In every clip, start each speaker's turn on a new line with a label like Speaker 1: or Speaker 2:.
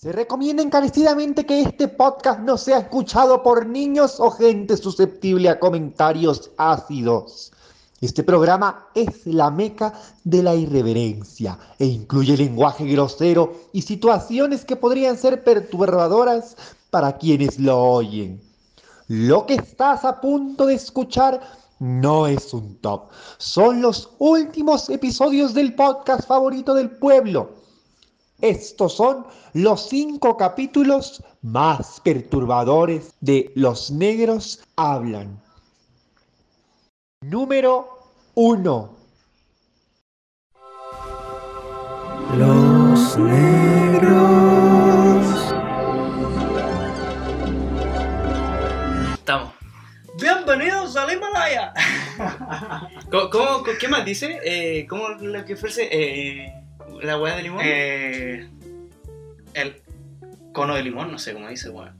Speaker 1: Se recomienda encarecidamente que este podcast no sea escuchado por niños o gente susceptible a comentarios ácidos. Este programa es la meca de la irreverencia e incluye lenguaje grosero y situaciones que podrían ser perturbadoras para quienes lo oyen. Lo que estás a punto de escuchar no es un top, son los últimos episodios del podcast favorito del pueblo estos son los cinco capítulos más perturbadores de Los Negros Hablan. Número 1.
Speaker 2: Los Negros.
Speaker 3: Estamos. Bienvenidos al Himalaya. ¿Cómo, cómo- qué más dice? Eh, ¿Cómo lo que ofrece? Eh, ¿La hueá de limón?
Speaker 4: Eh, el cono de limón, no sé cómo dice, weón.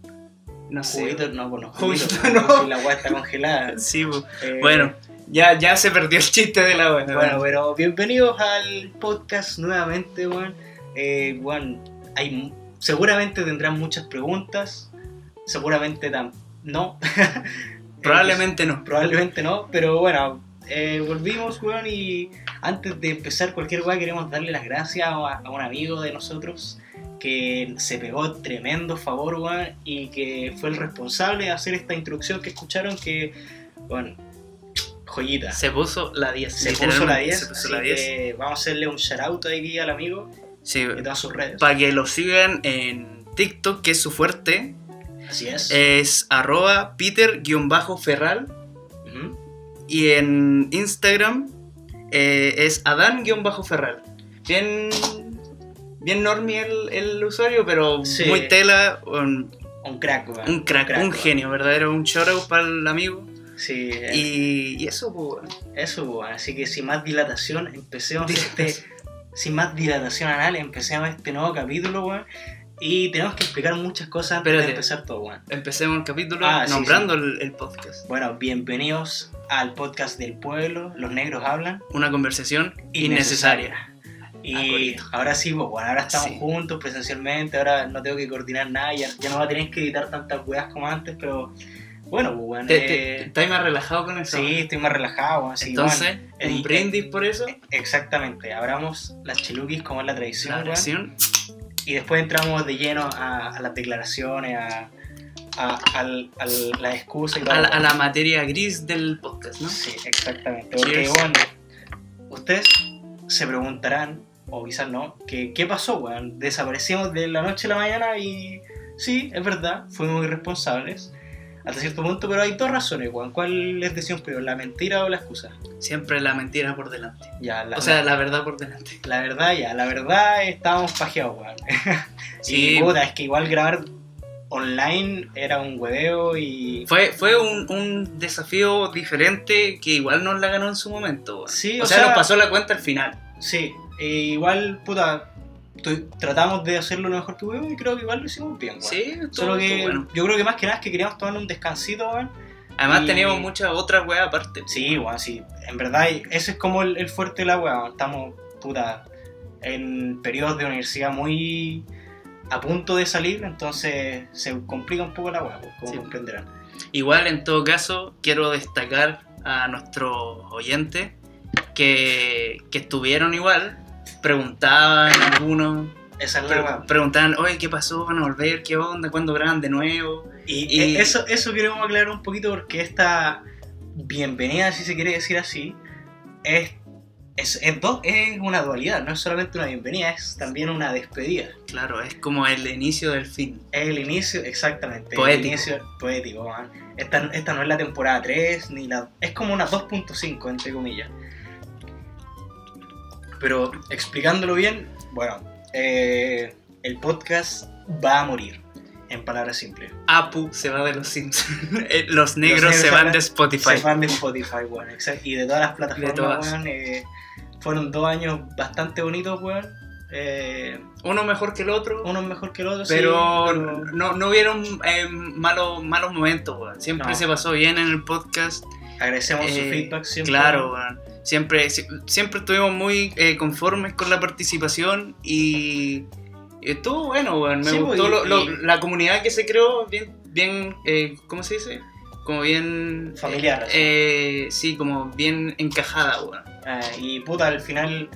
Speaker 3: no sé.
Speaker 4: Juguito, no, pues no,
Speaker 3: Juguito,
Speaker 4: juguito,
Speaker 3: no.
Speaker 4: Si la weá está congelada.
Speaker 3: Sí, bu.
Speaker 4: Eh,
Speaker 3: bueno, ya, ya se perdió el chiste de la hueá.
Speaker 4: Bueno, pero bienvenidos al podcast nuevamente, weón. Eh, weón, hay, seguramente tendrán muchas preguntas. Seguramente tam- no.
Speaker 3: Probablemente no.
Speaker 4: Probablemente no, pero bueno, eh, volvimos, weón, y antes de empezar cualquier weá queremos darle las gracias a, a un amigo de nosotros que se pegó tremendo favor, weón, y que fue el responsable de hacer esta introducción que escucharon que, bueno, joyita.
Speaker 3: Se puso la 10.
Speaker 4: Se puso la 10,
Speaker 3: Se puso
Speaker 4: así
Speaker 3: la 10.
Speaker 4: que vamos a hacerle un shout out aquí al amigo
Speaker 3: Sí,
Speaker 4: de todas sus redes.
Speaker 3: para que lo sigan en TikTok, que es su fuerte.
Speaker 4: Así es.
Speaker 3: Es arroba peter-ferral. Y en Instagram eh, es Adán-Ferral. Bien, bien normie el, el usuario, pero
Speaker 4: Sí.
Speaker 3: muy tela. Un,
Speaker 4: Un crack,
Speaker 3: un crack, un genio, verdadero. Un shout para el amigo.
Speaker 4: Sí, eh,
Speaker 3: Y, y eso, pues.
Speaker 4: Eso, pues, así que sin más dilatación, empecemos este. Sin más dilatación anal, empecemos este nuevo capítulo, weón. Y tenemos que explicar muchas cosas antes
Speaker 3: Espérate.
Speaker 4: de empezar todo, weón.
Speaker 3: Empecemos el capítulo
Speaker 4: Ah, sí,
Speaker 3: nombrando El, el podcast.
Speaker 4: Bueno, bienvenidos al podcast del pueblo, Los Negros Hablan.
Speaker 3: Una conversación innecesaria.
Speaker 4: Y
Speaker 3: Alcoholito.
Speaker 4: ahora sí, pues bueno, ahora estamos
Speaker 3: Sí.
Speaker 4: juntos presencialmente, ahora no tengo que coordinar nada, ya, ya no va a tener que editar tantas weas como antes, pero bueno, pues bueno.
Speaker 3: ¿Te,
Speaker 4: eh,
Speaker 3: estás más relajado con eso?
Speaker 4: sí, estoy más relajado,
Speaker 3: Entonces,
Speaker 4: bueno,
Speaker 3: un
Speaker 4: el-
Speaker 3: brindis por eso.
Speaker 4: Exactamente, abramos las cheluquis como es la tradición,
Speaker 3: La oración.
Speaker 4: y después entramos de lleno a, a las declaraciones, a, a, al- al- la excusa y todo.
Speaker 3: A la, a la materia gris del podcast, ¿no?
Speaker 4: Sí, exactamente. Porque, bueno, ustedes se preguntarán, o quizás no, que qué pasó, weón. Desaparecimos de la noche a la mañana y sí, es verdad, fuimos irresponsables hasta cierto punto, pero hay dos razones, weón. ¿Cuál les decimos primero, la mentira o la excusa?
Speaker 3: Siempre la mentira por delante.
Speaker 4: Ya, la,
Speaker 3: O sea, la verdad por delante.
Speaker 4: la verdad, ya, la verdad estábamos pajeados, weón.
Speaker 3: Sí.
Speaker 4: Y puta, es que igual grabar online era un hueveo y.
Speaker 3: Fue, fue un, un desafío diferente que igual nos la ganó en su momento.
Speaker 4: Sí,
Speaker 3: o,
Speaker 4: o
Speaker 3: sea,
Speaker 4: sea-
Speaker 3: nos pasó la cuenta al final.
Speaker 4: Sí, e igual, puta, tratamos de hacerlo lo mejor que pudimos y creo que igual lo hicimos bien, weón.
Speaker 3: Sí, estuvo,
Speaker 4: Solo que
Speaker 3: bueno.
Speaker 4: yo creo que más que nada es que queríamos tomar un descansito, weón.
Speaker 3: Además
Speaker 4: y-
Speaker 3: teníamos muchas otras weas aparte.
Speaker 4: Sí, weón, sí. En verdad, ese es como el, el fuerte de la weón. Estamos, puta, en periodos de universidad muy a punto de salir, entonces se complica un poco la weá, pues, como
Speaker 3: Sí.
Speaker 4: comprenderán.
Speaker 3: Igual, en todo caso, quiero destacar a nuestros oyentes que, que estuvieron igual, preguntaban algunos,
Speaker 4: Esa es la
Speaker 3: pre- preguntaban, oye, ¿qué pasó? ¿Van a volver? ¿Qué onda? ¿Cuándo graban de nuevo?
Speaker 4: Y,
Speaker 3: Y-
Speaker 4: e- eso, eso queremos aclarar un poquito porque esta bienvenida, si se quiere decir así, es, es, es, dos- es una dualidad, no es solamente una bienvenida, es también una despedida.
Speaker 3: Claro, es como el inicio del fin.
Speaker 4: Es el inicio, exactamente.
Speaker 3: Poético.
Speaker 4: El inicio poético, man. Esta, esta no es la temporada 3, ni la. Es como una 2.5, entre comillas. Pero explicándolo bien, bueno, eh, el podcast va a morir, en palabras simples.
Speaker 3: Apu se va de los Sims. Eh, los negros
Speaker 4: negros
Speaker 3: se van de Spotify.
Speaker 4: Se van de Spotify, weón. exact- Y de todas las plataformas,
Speaker 3: De todas.
Speaker 4: eh, fueron dos años bastante bonitos, weón. Eh,
Speaker 3: Uno mejor que el otro.
Speaker 4: uno mejor que el otro, sí,
Speaker 3: pero
Speaker 4: pero-
Speaker 3: no, no hubieron eh, malos, malos momentos, weón. Siempre
Speaker 4: No.
Speaker 3: se pasó bien en el podcast.
Speaker 4: agradecemos su
Speaker 3: Eh,
Speaker 4: feedback siempre.
Speaker 3: Claro, weón. Siempre, si- siempre estuvimos muy eh, conformes con la participación y, estuvo bueno, weón. Me
Speaker 4: Sí,
Speaker 3: gustó
Speaker 4: pues,
Speaker 3: lo- lo-
Speaker 4: y-
Speaker 3: la comunidad que se creó, bien, bien eh, ¿cómo se dice? Como bien...
Speaker 4: Familiar.
Speaker 3: Eh, sí, como bien encajada, weón.
Speaker 4: Ah, y puta, al final,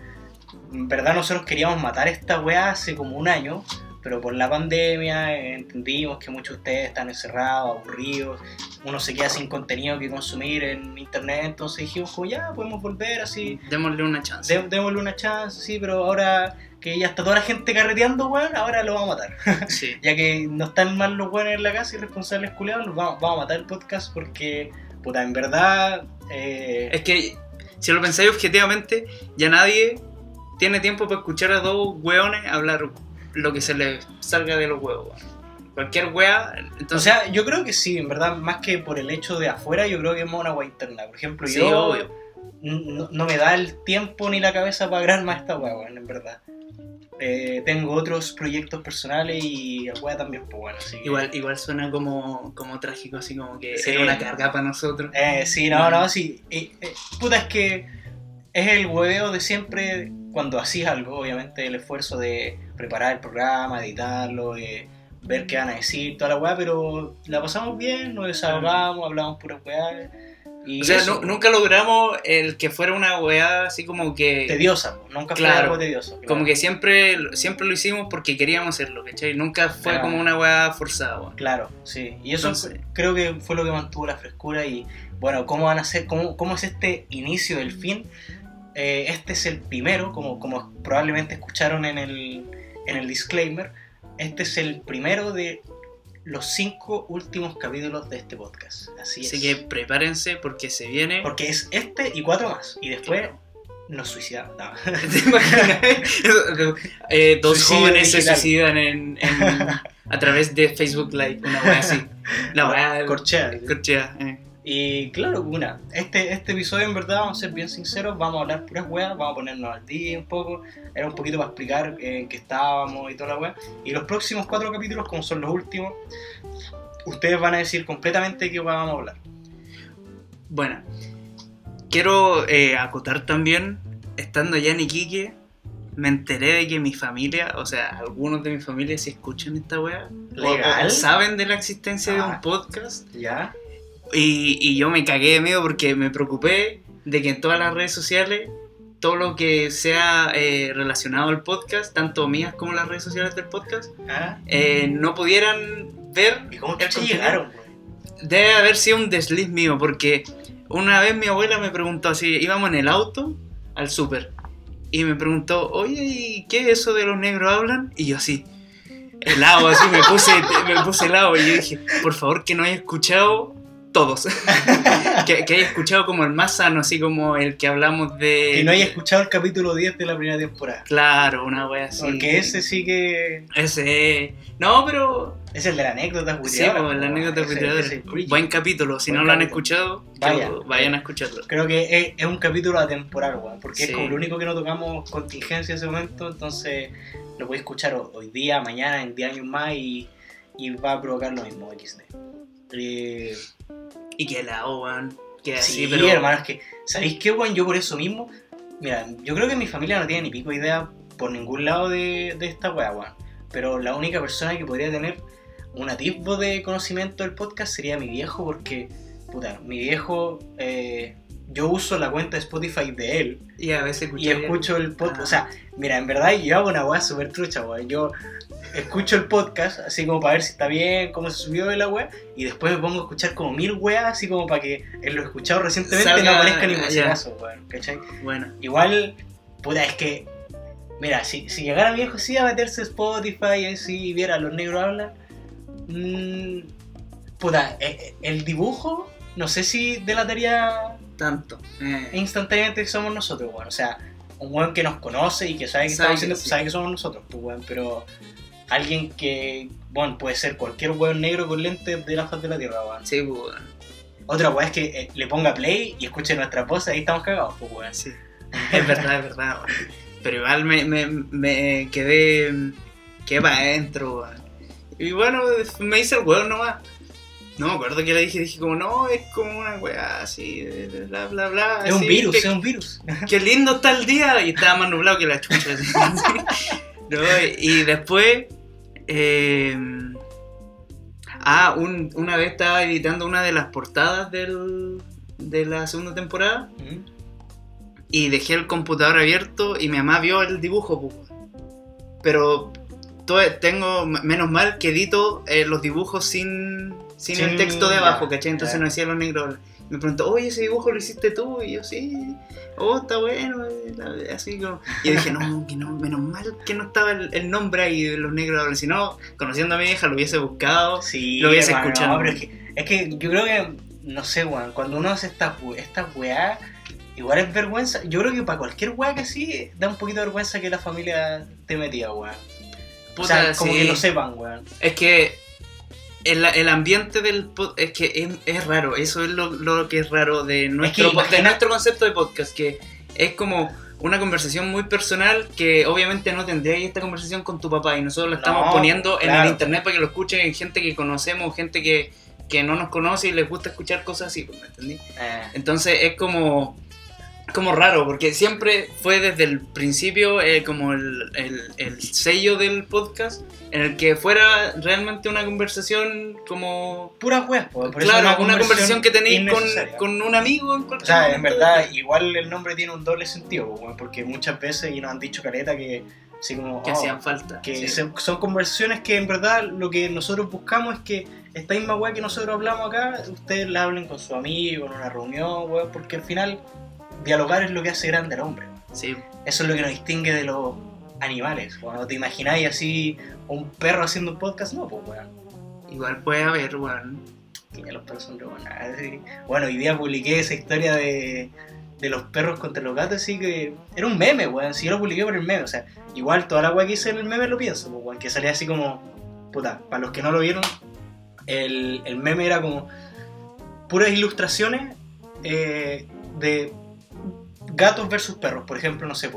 Speaker 4: en verdad nosotros queríamos matar esta weá hace como un año, pero por la pandemia eh, entendimos que muchos de ustedes están encerrados, aburridos, uno se queda sin contenido que consumir en internet, entonces dijimos, como ya, podemos volver así,
Speaker 3: Démosle una chance.
Speaker 4: dé- démosle una chance, sí, pero ahora que ya está toda la gente carreteando, weón, ahora lo vamos a matar.
Speaker 3: Sí.
Speaker 4: ya que no están mal los weones en la casa y responsables culiados, los vamos, vamos a matar el podcast porque, puta, en verdad... eh,
Speaker 3: Es que, si lo pensáis objetivamente, ya nadie tiene tiempo para escuchar a dos weones hablar lo que se les salga de los huevos. Cualquier wea, entonces...
Speaker 4: O sea, yo creo que sí, en verdad, más que por el hecho de afuera, yo creo que es más una agua interna. Por ejemplo,
Speaker 3: sí,
Speaker 4: yo
Speaker 3: obvio.
Speaker 4: no, no me da el tiempo ni la cabeza para grabar más esta wea, weón, en verdad. Eh, tengo otros proyectos personales y la también, pues bueno, así que-
Speaker 3: Igual, igual suena como, como trágico, así como que
Speaker 4: Sí.
Speaker 3: era una carga para nosotros.
Speaker 4: Eh, sí, no, no, sí. Eh, puta, es que es el hueveo de siempre cuando hacís algo, obviamente el esfuerzo de preparar el programa, editarlo, eh, ver qué van a decir, toda la weá, pero la pasamos bien, nos desahogamos, hablamos pura weá. Y
Speaker 3: O sea,
Speaker 4: eso,
Speaker 3: nunca logramos el que fuera una weá así como que...
Speaker 4: tediosa, nunca fue
Speaker 3: Claro.
Speaker 4: algo tedioso. claro.
Speaker 3: Como que siempre, siempre lo hicimos porque queríamos hacerlo, ¿cachai? Nunca fue
Speaker 4: Claro.
Speaker 3: como una weá forzada, weón.
Speaker 4: Claro, sí. Y eso
Speaker 3: Entonces-
Speaker 4: creo que fue lo que mantuvo la frescura y bueno, ¿cómo van a ser? ¿Cómo, cómo es este inicio del fin? Eh, este es el primero, como, como probablemente escucharon en el, en el disclaimer, este es el primero de los cinco últimos capítulos de este podcast. Así es.
Speaker 3: Así que prepárense porque se viene...
Speaker 4: Porque es este y cuatro más. Y después
Speaker 3: Claro.
Speaker 4: nos suicidamos.
Speaker 3: Eh, dos
Speaker 4: Suicidio
Speaker 3: jóvenes se suicidan en, en- a través de Facebook Live, una weá así. La weá...
Speaker 4: Corchea.
Speaker 3: Corchea, eh.
Speaker 4: Y claro, una, este, este episodio en verdad, vamos a ser bien sinceros, vamos a hablar puras weas, vamos a ponernos al día un poco, era un poquito para explicar eh, en qué estábamos y toda la wea. Y los próximos cuatro capítulos, como son los últimos, ustedes van a decir completamente qué wea vamos a hablar.
Speaker 3: Bueno, quiero eh, acotar también, estando allá en Iquique, me enteré de que mi familia, o sea, algunos de mi familia si escuchan esta o saben de la existencia de
Speaker 4: Ah.
Speaker 3: un podcast,
Speaker 4: ¿Ya?
Speaker 3: Y, y yo me cagué de miedo porque me preocupé de que en todas las redes sociales, todo lo que sea eh, relacionado al podcast, tanto mías como las redes sociales del podcast,
Speaker 4: ¿Ah?
Speaker 3: eh, no pudieran ver
Speaker 4: ¿Y cómo
Speaker 3: el
Speaker 4: llegaron?
Speaker 3: Debe haber sido un desliz mío, porque una vez mi abuela me preguntó así, íbamos en el auto al súper, y me preguntó, oye, ¿y qué es eso de los negros hablan? Y yo así, helado, así me puse, me puse helado, y yo dije, por favor que no haya escuchado todos, que, que haya escuchado como el más sano, así como el que hablamos de...
Speaker 4: Que no haya escuchado el capítulo 10 de la primera temporada.
Speaker 3: Claro, una wea así.
Speaker 4: Porque ese sí que...
Speaker 3: Ese... No, pero...
Speaker 4: Es el de la anécdota
Speaker 3: Sí,
Speaker 4: buiteadora,
Speaker 3: pues, la
Speaker 4: weón.
Speaker 3: anécdota
Speaker 4: Ese- ese.
Speaker 3: Buen capítulo, si
Speaker 4: Buen
Speaker 3: no lo han escuchado, que
Speaker 4: Vayan.
Speaker 3: lo- vayan a escucharlo.
Speaker 4: Creo que es, es un capítulo atemporal, weón, porque es
Speaker 3: Sí.
Speaker 4: como lo único que no tocamos contingencia en ese momento, entonces lo podéis escuchar ho- hoy día, mañana, en 10 años más y, y va a provocar lo mismo, XD. Eh,
Speaker 3: Y que la weón. Que
Speaker 4: sí,
Speaker 3: así, pero.
Speaker 4: hermano, es que, ¿sabéis qué, weón? Yo por eso mismo, mira, yo creo que mi familia no tiene ni pico idea por ningún lado de, de esta weá, weón, pero la única persona que podría tener un atisbo de conocimiento del podcast sería mi viejo, porque, puta, mi viejo, eh, yo uso la cuenta de Spotify de él.
Speaker 3: Y a veces
Speaker 4: Y
Speaker 3: escuché.
Speaker 4: escucho el podcast.
Speaker 3: Ah.
Speaker 4: O sea, mira, en verdad yo hago una weá súper trucha, weón. Yo escucho el podcast, así como para ver si está bien, cómo se subió de la weá, y después me pongo a escuchar como mil weas, así como para que en lo escuchado recientemente
Speaker 3: Salga-
Speaker 4: no aparezca ni caso, weón. ¿Cachai?
Speaker 3: Bueno,
Speaker 4: Igual, puta, es que. Mira, si, si llegara mi viejo sí a meterse a Spotify y si viera a los negros hablan. mmm, puta, eh, eh, el dibujo, no sé si delataría
Speaker 3: tanto. Eh,
Speaker 4: instantáneamente que somos nosotros, weón. O sea, un weón que nos conoce y que sabe que
Speaker 3: Sabe
Speaker 4: estamos
Speaker 3: que
Speaker 4: haciendo,
Speaker 3: sí.
Speaker 4: sabe que somos nosotros, pues weón. Pero alguien que, bueno, puede ser cualquier weón negro con lentes de la faz de la tierra, weón.
Speaker 3: sí, pues, weón.
Speaker 4: Otra weón es que eh, le ponga play y escuche nuestra voz, ahí estamos cagados, pues weón.
Speaker 3: Sí. Es verdad, es verdad, weón. Pero igual me, me, me quedé. Quedé para adentro, weón. Y bueno, me hice el weón nomás. No me acuerdo que le dije, dije como, no, es como una weá así, bla, bla, bla.
Speaker 4: Es un virus,
Speaker 3: que-
Speaker 4: es un virus.
Speaker 3: Qué lindo está el día. Y estaba más nublado que la chucha. así. No, y después. Eh, ah, un- una vez estaba editando una de las portadas del, de la segunda temporada
Speaker 4: ¿Mm?
Speaker 3: y dejé el computador abierto y mi mamá vio el dibujo. pues. Pero tengo, menos mal que edito eh, los dibujos sin, sin el texto de abajo,
Speaker 4: ya,
Speaker 3: ¿cachai? Entonces no decía los negros. Me preguntó, oye, ese dibujo lo hiciste tú. Y yo, sí, oh, está bueno. Así como. Y yo dije, no, que no, menos mal que no estaba el, el nombre ahí de los negros. Si no, conociendo a mi vieja, lo hubiese buscado.
Speaker 4: Sí,
Speaker 3: Lo hubiese escuchado.
Speaker 4: no, pero es, que, es que yo creo que, no sé, weón, cuando uno hace esta, esta weá, igual es vergüenza. Yo creo que para cualquier weá que sí, da un poquito de vergüenza que la familia te metía, weón. o sea, como
Speaker 3: sí.
Speaker 4: que lo sepan, weón.
Speaker 3: Es que el, el ambiente del es que es, es raro, eso es lo, lo que es raro de nuestro, de
Speaker 4: imagina-
Speaker 3: nuestro concepto de podcast, que es como una conversación muy personal que obviamente no tendrías esta conversación con tu papá y nosotros la estamos
Speaker 4: No,
Speaker 3: poniendo en el internet para que lo escuchen en gente que conocemos, gente que, que no nos conoce y les gusta escuchar cosas así, pues, ¿me entendí?
Speaker 4: Eh,
Speaker 3: Entonces es como, como raro, porque siempre fue desde el principio eh, como el, el- el sello del podcast, en el que fuera realmente una conversación como...
Speaker 4: pura weá, es
Speaker 3: claro, una conversación que tenéis con, con un amigo en
Speaker 4: O
Speaker 3: cualquier
Speaker 4: sea, en
Speaker 3: momento.
Speaker 4: verdad, igual el nombre tiene un doble sentido, porque muchas veces, y nos han dicho caleta, que así como...
Speaker 3: Que
Speaker 4: oh,
Speaker 3: hacían falta.
Speaker 4: que
Speaker 3: sí.
Speaker 4: son conversaciones que en verdad lo que nosotros buscamos es que esta misma weá que nosotros hablamos acá, ustedes la hablen con su amigo, en una reunión, weón, porque al final dialogar es lo que hace grande al hombre.
Speaker 3: Sí.
Speaker 4: Eso es lo que nos distingue de los animales. Cuando te imagináis así un perro haciendo un podcast, no, pues weón.
Speaker 3: Igual puede haber, bueno,
Speaker 4: Que los perros son buenas, así. Bueno, hoy día publiqué esa historia de, de los perros contra los gatos, así que era un meme, weón. Si yo lo publiqué por el meme, o sea, igual toda la weá que hice en el meme lo pienso, pues, weón, que salía así como, puta, para los que no lo vieron, el, el meme era como puras ilustraciones eh, de gatos versus perros. Por ejemplo, no sé,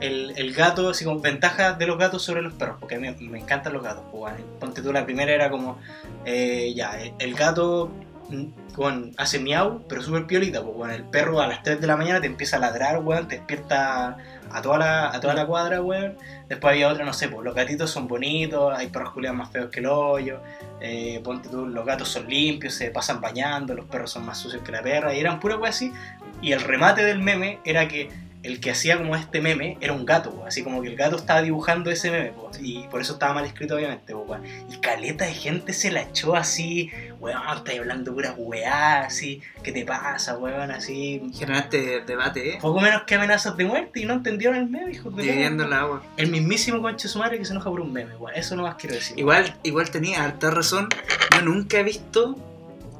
Speaker 4: el, el gato, así como ventajas de los gatos sobre los perros, porque a mí me encantan los gatos. Pues, weón. Ponte tú, la primera era como, eh, ya, el gato mm, weón, hace miau, pero súper piolita. Pues, weón. El perro a las 3 de la mañana te empieza a ladrar, weón, te despierta a toda la, a toda la cuadra, weón. Después había otra, no sé, pues los gatitos son bonitos, hay perros culiados más feos que el hoyo. Eh, ponte tú, los gatos son limpios, se pasan bañando, los perros son más sucios que la perra, y eran pura weas así. Y el remate del meme era que el que hacía como este meme era un gato, así como que el gato estaba dibujando ese meme, y por eso estaba mal escrito, obviamente. weón. y caleta de gente se la echó así, weón, estás hablando pura weá, así, ¿qué te pasa, weón? Así,
Speaker 3: generaste debate, ¿eh?
Speaker 4: poco menos que amenazas de muerte, y no entendieron el meme, hijos de
Speaker 3: Dividiendo el agua.
Speaker 4: El mismísimo conche su madre que se enoja por un meme, weón, eso no más quiero decir.
Speaker 3: Igual, igual tenía harta razón. Yo nunca he visto.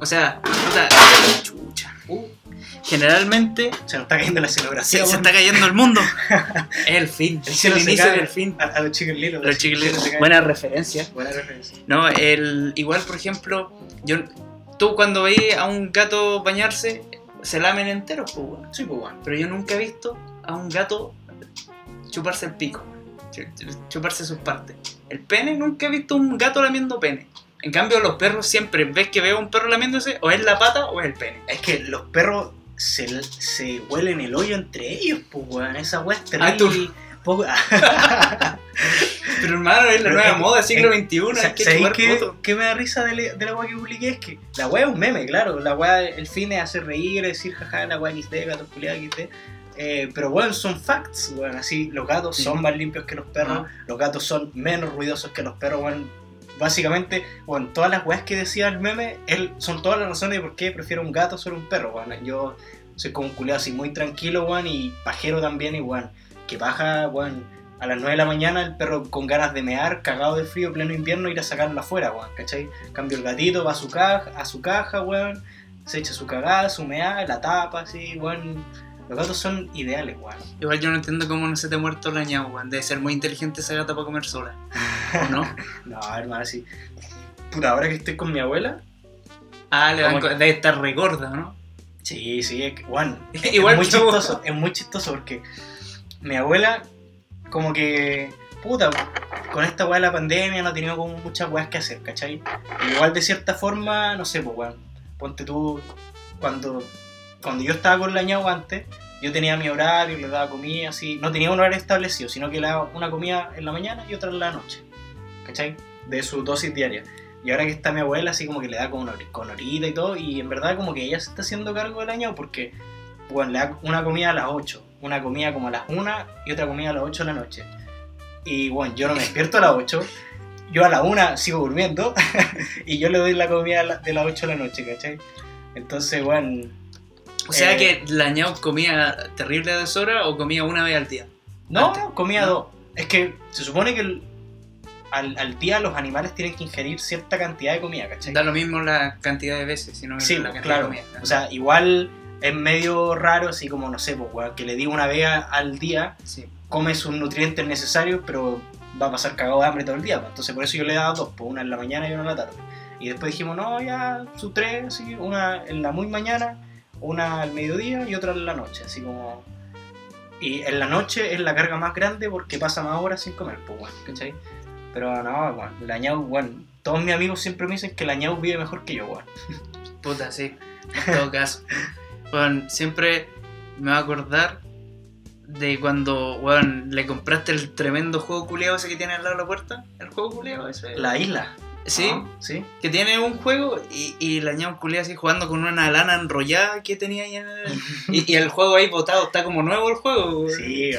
Speaker 3: O sea, puta, chucha.
Speaker 4: Uh,
Speaker 3: Generalmente
Speaker 4: se nos está cayendo la
Speaker 3: se,
Speaker 4: escenografía,
Speaker 3: se está cayendo el mundo. Es el fin.
Speaker 4: El
Speaker 3: el
Speaker 4: se
Speaker 3: inicio del fin.
Speaker 4: A, a los chiquilitos.
Speaker 3: Los chiquillos. Buena referencia.
Speaker 4: Buena referencia.
Speaker 3: No, el, igual, por ejemplo, yo, tú cuando veis a un gato bañarse, se lamen enteros, pues, weón.
Speaker 4: Sí, pues.
Speaker 3: Pero yo nunca he visto a un gato chuparse el pico, chu- chu- chuparse sus partes. El pene, nunca he visto un gato lamiendo pene. En cambio, los perros siempre ves que veo a un perro lamiéndose, o es la pata o es el pene.
Speaker 4: Es que los perros se, se huelen el hoyo entre ellos, pues, weón. Esa weá es
Speaker 3: Ah,
Speaker 4: terrible.
Speaker 3: Pero hermano, es la
Speaker 4: Pero
Speaker 3: nueva
Speaker 4: es-
Speaker 3: moda, siglo
Speaker 4: es-
Speaker 3: XXI, que
Speaker 4: ¿Sabéis qué, qué me da risa de, la- de la weá que publiqué? Es que la weá es un meme, claro. La weá, el fin es hacer reír, decir jaja, la weá XD, gato culiado XD. Eh, pero weón, son facts, weón. Así, los gatos son más limpios que los perros,
Speaker 3: Ah.
Speaker 4: los gatos son menos ruidosos que los perros, weón. Básicamente, bueno, todas las weas que decía el meme, él, son todas las razones de por qué prefiero un gato sobre un perro, weón. Yo soy como un culiado así muy tranquilo, weón, y pajero también, y weón, que baja, a las 9 de la mañana el perro con ganas de mear, cagado de frío, pleno invierno, ir a sacarlo afuera, weón, ¿cachai? Cambio el gatito, va a su caja, a su caja, weón, se echa su cagada, su meada, la tapa, así, weón. Los gatos son ideales, weón.
Speaker 3: Igual yo no entiendo cómo no se te ha muerto la ñau, weón. Debe ser muy inteligente esa gata para comer sola. ¿O no?
Speaker 4: No, hermano, así. Puta, ahora que estoy con mi abuela,
Speaker 3: Ah, le van debe estar regorda, ¿no?
Speaker 4: Sí, sí, es que,
Speaker 3: Igual
Speaker 4: es muy chistoso, es muy chistoso porque mi abuela, como que, puta, con esta weá de la pandemia no ha tenido como muchas weas que hacer, ¿cachai? Igual de cierta forma, no sé, pues weón, ponte tú, cuando, cuando yo estaba con la ñau antes, yo tenía mi horario, le daba comida, así. No tenía un horario establecido, sino que le daba una comida en la mañana y otra en la noche. ¿Cachai? De su dosis diaria. Y ahora que está mi abuela, así como que le da con, con horita y todo, y en verdad como que ella se está haciendo cargo del año porque, bueno, le da una comida a las 8, una comida como a las 1 y otra comida a las 8 de la noche. Y bueno, yo no me despierto a las 8, yo a la 1 sigo durmiendo y yo le doy la comida de las 8 de la noche, ¿cachai? Entonces, bueno...
Speaker 3: O sea
Speaker 4: eh,
Speaker 3: que la ñau comía terrible a deshora o comía una vez al día.
Speaker 4: No,
Speaker 3: Antes,
Speaker 4: comía
Speaker 3: ¿no?
Speaker 4: dos. Es que se supone que el- al, al día los animales tienen que ingerir cierta cantidad de comida, ¿cachai?
Speaker 3: Da lo mismo la cantidad de veces, sino
Speaker 4: Sí,
Speaker 3: la cantidad
Speaker 4: claro.
Speaker 3: de comida.
Speaker 4: O sea, igual es medio raro, así como, no sé, pues, que le di una vez al día,
Speaker 3: sí.
Speaker 4: come sus nutrientes necesarios, pero va a pasar cagado de hambre todo el día. pues. Entonces, por eso yo le daba dos, pues, una en la mañana y una en la tarde. Y después dijimos, no, ya, sus tres, así, una en la muy mañana, una al mediodía y otra en la noche, así como... Y en la noche es la carga más grande porque pasa más horas sin comer, pues, weón, ¿cachai? Pero no, weón, la ñau, weón, todos mis amigos siempre me dicen que la ñau vive mejor que yo, weón.
Speaker 3: Puta, sí. En todo caso. Bueno, siempre me va a acordar de cuando, weón, le compraste el tremendo juego culeado ese que tiene al lado de la puerta. El juego culeado ese.
Speaker 4: La isla.
Speaker 3: Sí,
Speaker 4: Ah, sí.
Speaker 3: que tiene un juego y, y la ñau culeada así jugando con una lana enrollada que tenía ahí en el- y, y el juego ahí botado, está como nuevo el juego. weón.
Speaker 4: Sí.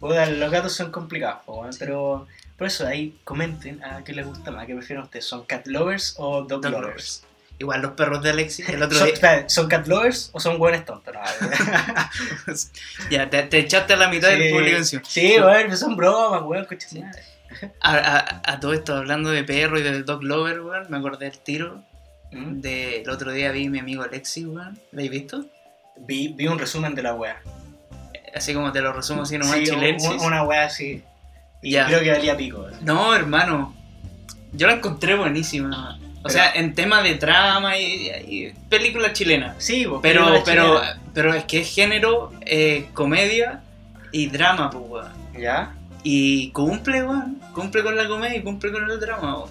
Speaker 4: Puta, los gatos son complicados, po, weón, pero por eso ahí comenten a qué les gusta más, qué prefieren ustedes, ¿son cat lovers o dog,
Speaker 3: Dog
Speaker 4: lovers?
Speaker 3: lovers. Igual los perros de Alexis, el otro
Speaker 4: ¿Son,
Speaker 3: día.
Speaker 4: espera, ¿son cat lovers o son buenos tontos? No,
Speaker 3: Ya, te, te echaste a la mitad del
Speaker 4: sí,
Speaker 3: público encima.
Speaker 4: sí, weón, son bromas, weón, coche su madre.
Speaker 3: A, a- a todo esto, hablando de perro y de dog lover, weón, me acordé del tiro.
Speaker 4: ¿Mm?
Speaker 3: De, el otro día vi a mi amigo Alexis, weón. ¿Lo habéis visto?
Speaker 4: Vi, vi un resumen de la wea.
Speaker 3: Así como te lo resumo así nomás
Speaker 4: Sí,
Speaker 3: chilensis.
Speaker 4: un- una wea así. Y
Speaker 3: Ya.
Speaker 4: creo que valía pico. weón.
Speaker 3: No, hermano. Yo la encontré buenísima. O sea, en tema de trama y, y película chilena.
Speaker 4: Sí, pues,
Speaker 3: Pero, pero,
Speaker 4: chilena.
Speaker 3: pero es que es género, eh, comedia y drama, pues, weón.
Speaker 4: ¿Ya?
Speaker 3: Y cumple, weón. Cumple con la comedia y cumple con el drama, weón.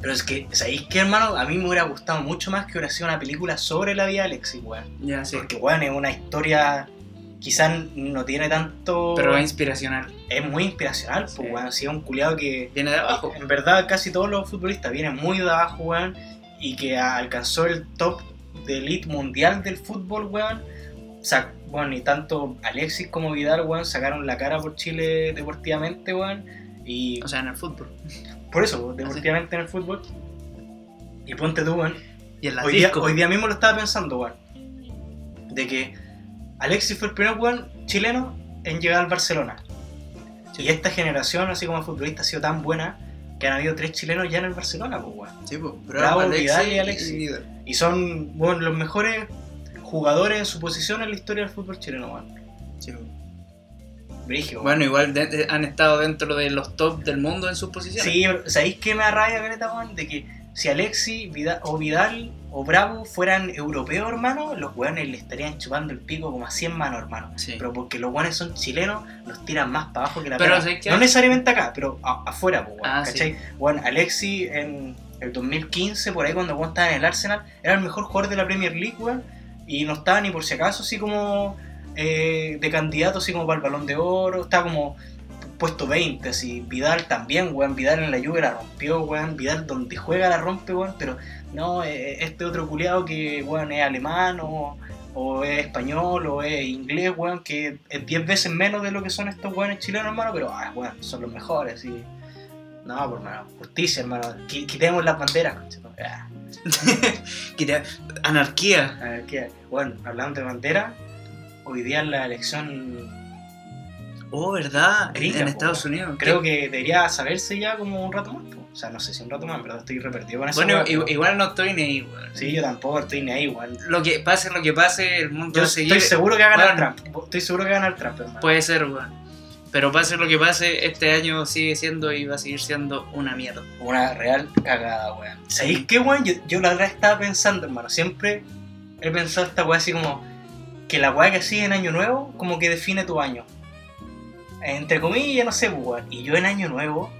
Speaker 4: Pero es que, ¿sabéis qué, hermano? A mí me hubiera gustado mucho más que hubiera sido una película sobre la vida de Alexis, weón.
Speaker 3: Ya, sí.
Speaker 4: Porque, weón, es una historia. Quizás no tiene tanto.
Speaker 3: Pero es inspiracional.
Speaker 4: es muy inspiracional, pues,
Speaker 3: Sí.
Speaker 4: weón. Si es un culiado que.
Speaker 3: Viene de abajo.
Speaker 4: En verdad, casi todos los futbolistas vienen muy de abajo, weón. Y que alcanzó el top de elite mundial del fútbol, weón. Sea, bueno, y tanto Alexis como Vidal, weón, sacaron la cara por Chile deportivamente, weón. Y
Speaker 3: O sea, en el fútbol.
Speaker 4: por eso, deportivamente en el fútbol. Y ponte tú, weón.
Speaker 3: Y en las
Speaker 4: Hoy día, hoy día mismo lo estaba pensando, weón. De que Alexis fue el primer weón chileno en llegar al Barcelona.
Speaker 3: Sí.
Speaker 4: Y esta generación, así como futbolista, ha sido tan buena que han habido tres chilenos ya en el Barcelona, pues, weón.
Speaker 3: Sí, pues.
Speaker 4: Bravo, Vidal y Alexis. Y son, bueno, los mejores jugadores en su posición en la historia del fútbol chileno.
Speaker 3: Sí.
Speaker 4: Brigio.
Speaker 3: Bueno, igual de- de- han estado dentro de los top del mundo en sus posiciones.
Speaker 4: Sí, pero ¿sabéis qué me Caleta, weón? De que si Alexis Vidal, o Vidal o Bravo fueran europeos, hermano, los weones le estarían chupando el pico como a 100 manos, hermano.
Speaker 3: Sí.
Speaker 4: Pero porque los weones son chilenos, los tiran más para abajo que la
Speaker 3: Pero.
Speaker 4: No necesariamente acá, pero a- afuera, pues, weón,
Speaker 3: Ah, sí.
Speaker 4: ¿cachai? Bueno, Alexis en el 2015, por ahí cuando weón estaba en el Arsenal, era el mejor jugador de la Premier League, weón. Y no estaba ni por si acaso así como eh, de candidato, así como para el balón de oro. Estaba como puesto 20, así. Vidal también, weón. Vidal en la Juve la rompió, weón. Vidal donde juega la rompe, weón. Pero no, eh, este otro culiado que, weón, es alemán o, o es español o es inglés, weón, que es 10 veces menos de lo que son estos weones chilenos, hermano. Pero, ah, weón, son los mejores, y No, por hermano, justicia, hermano. Qui- Quitemos las banderas.
Speaker 3: Anarquía.
Speaker 4: A ver, ¿qué? Bueno, hablando de bandera, hoy día en la elección
Speaker 3: Oh, ¿verdad? En
Speaker 4: po,
Speaker 3: Estados Unidos.
Speaker 4: creo que debería saberse ya como un rato más. po. O sea, no sé si un rato más, pero estoy reperdido con eso.
Speaker 3: Bueno, igual no estoy ni ahí, weón.
Speaker 4: Sí, yo tampoco estoy ni ahí, weón.
Speaker 3: Lo que pase, lo que pase, el mundo
Speaker 4: Yo estoy
Speaker 3: seguir.
Speaker 4: seguro que va a ganar
Speaker 3: Bueno.
Speaker 4: Trump. Estoy seguro que va a ganar Trump, hermano.
Speaker 3: Puede ser, weón. Pero pase lo que pase, este año sigue siendo y va a seguir siendo una mierda.
Speaker 4: Una real cagada, weón. ¿Sabéis qué, weón? Yo, yo la verdad estaba pensando, hermano. Siempre he pensado esta weá así como que la weá que sigue en Año Nuevo, como que define tu año. Entre comillas, no sé, pues, weón. Y yo en Año Nuevo,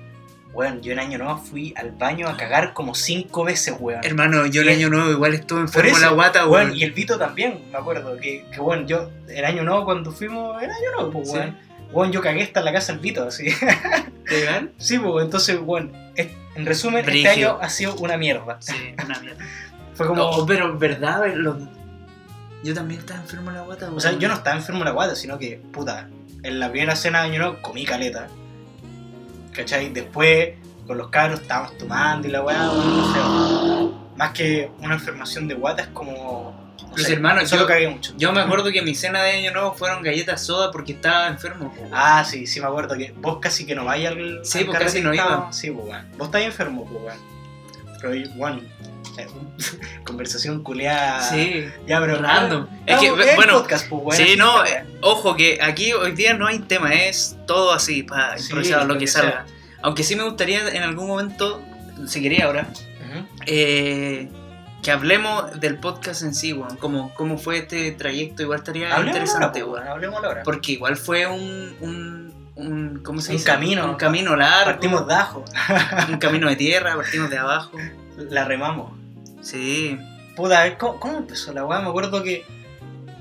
Speaker 4: Weón, yo en año nuevo fui al baño a cagar como cinco veces, weón.
Speaker 3: Hermano, yo el año nuevo igual estuve enfermo
Speaker 4: eso,
Speaker 3: la guata,
Speaker 4: weón,
Speaker 3: weón.
Speaker 4: Y el Vito también, me acuerdo. Que, que bueno, yo, el año nuevo cuando fuimos, el año nuevo, pues,
Speaker 3: Sí.
Speaker 4: Weón, yo cagué hasta en la casa del Vito, así.
Speaker 3: ¿Legal?
Speaker 4: sí, pues, entonces, es- en resumen, este año ha sido una mierda.
Speaker 3: Sí, una mierda.
Speaker 4: Fue como.
Speaker 3: No, pero verdad, los- yo también estaba enfermo de la guata,
Speaker 4: O sea, yo no estaba enfermo de la guata, sino que, puta, en la primera cena de año nuevo comí caleta. ¿Cachai? Después, con los cabros estábamos tomando y la weón, no sé. Más que una enfermación de guata es como.
Speaker 3: Pues,
Speaker 4: sé,
Speaker 3: hermano, yo-
Speaker 4: cagué mucho.
Speaker 3: Yo me acuerdo que mi cena de año nuevo fueron galletas soda porque estaba enfermo. po.
Speaker 4: Ah, sí, sí me acuerdo que vos casi que no vais al.
Speaker 3: Sí,
Speaker 4: al
Speaker 3: pues,
Speaker 4: carrete
Speaker 3: casi no iba.
Speaker 4: Sí, pues, weón. Vos estáis enfermo, pues, weón. Pero, weón, eh, conversación culeada.
Speaker 3: Sí,
Speaker 4: ya, pero.
Speaker 3: random. Es que, bueno,
Speaker 4: podcast, pues,
Speaker 3: sí, no, eh, ojo que aquí hoy día no hay tema, es todo así, para
Speaker 4: Sí,
Speaker 3: improvisar lo
Speaker 4: lo
Speaker 3: que salga. Aunque sí me gustaría en algún momento, si quería ahora, eh, que hablemos del podcast en sí, weón. Cómo, cómo fue este trayecto, igual estaría
Speaker 4: Hablemos
Speaker 3: interesante,
Speaker 4: ahora, pues,
Speaker 3: weón.
Speaker 4: hablemos ahora.
Speaker 3: Porque igual fue un, un, un ¿cómo se
Speaker 4: Un
Speaker 3: dice?
Speaker 4: camino.
Speaker 3: Un camino largo.
Speaker 4: Partimos de ajo.
Speaker 3: Un camino de tierra, partimos de abajo.
Speaker 4: La remamos.
Speaker 3: Sí.
Speaker 4: Puta, a ver, ¿cómo, cómo empezó la weá? Me acuerdo que.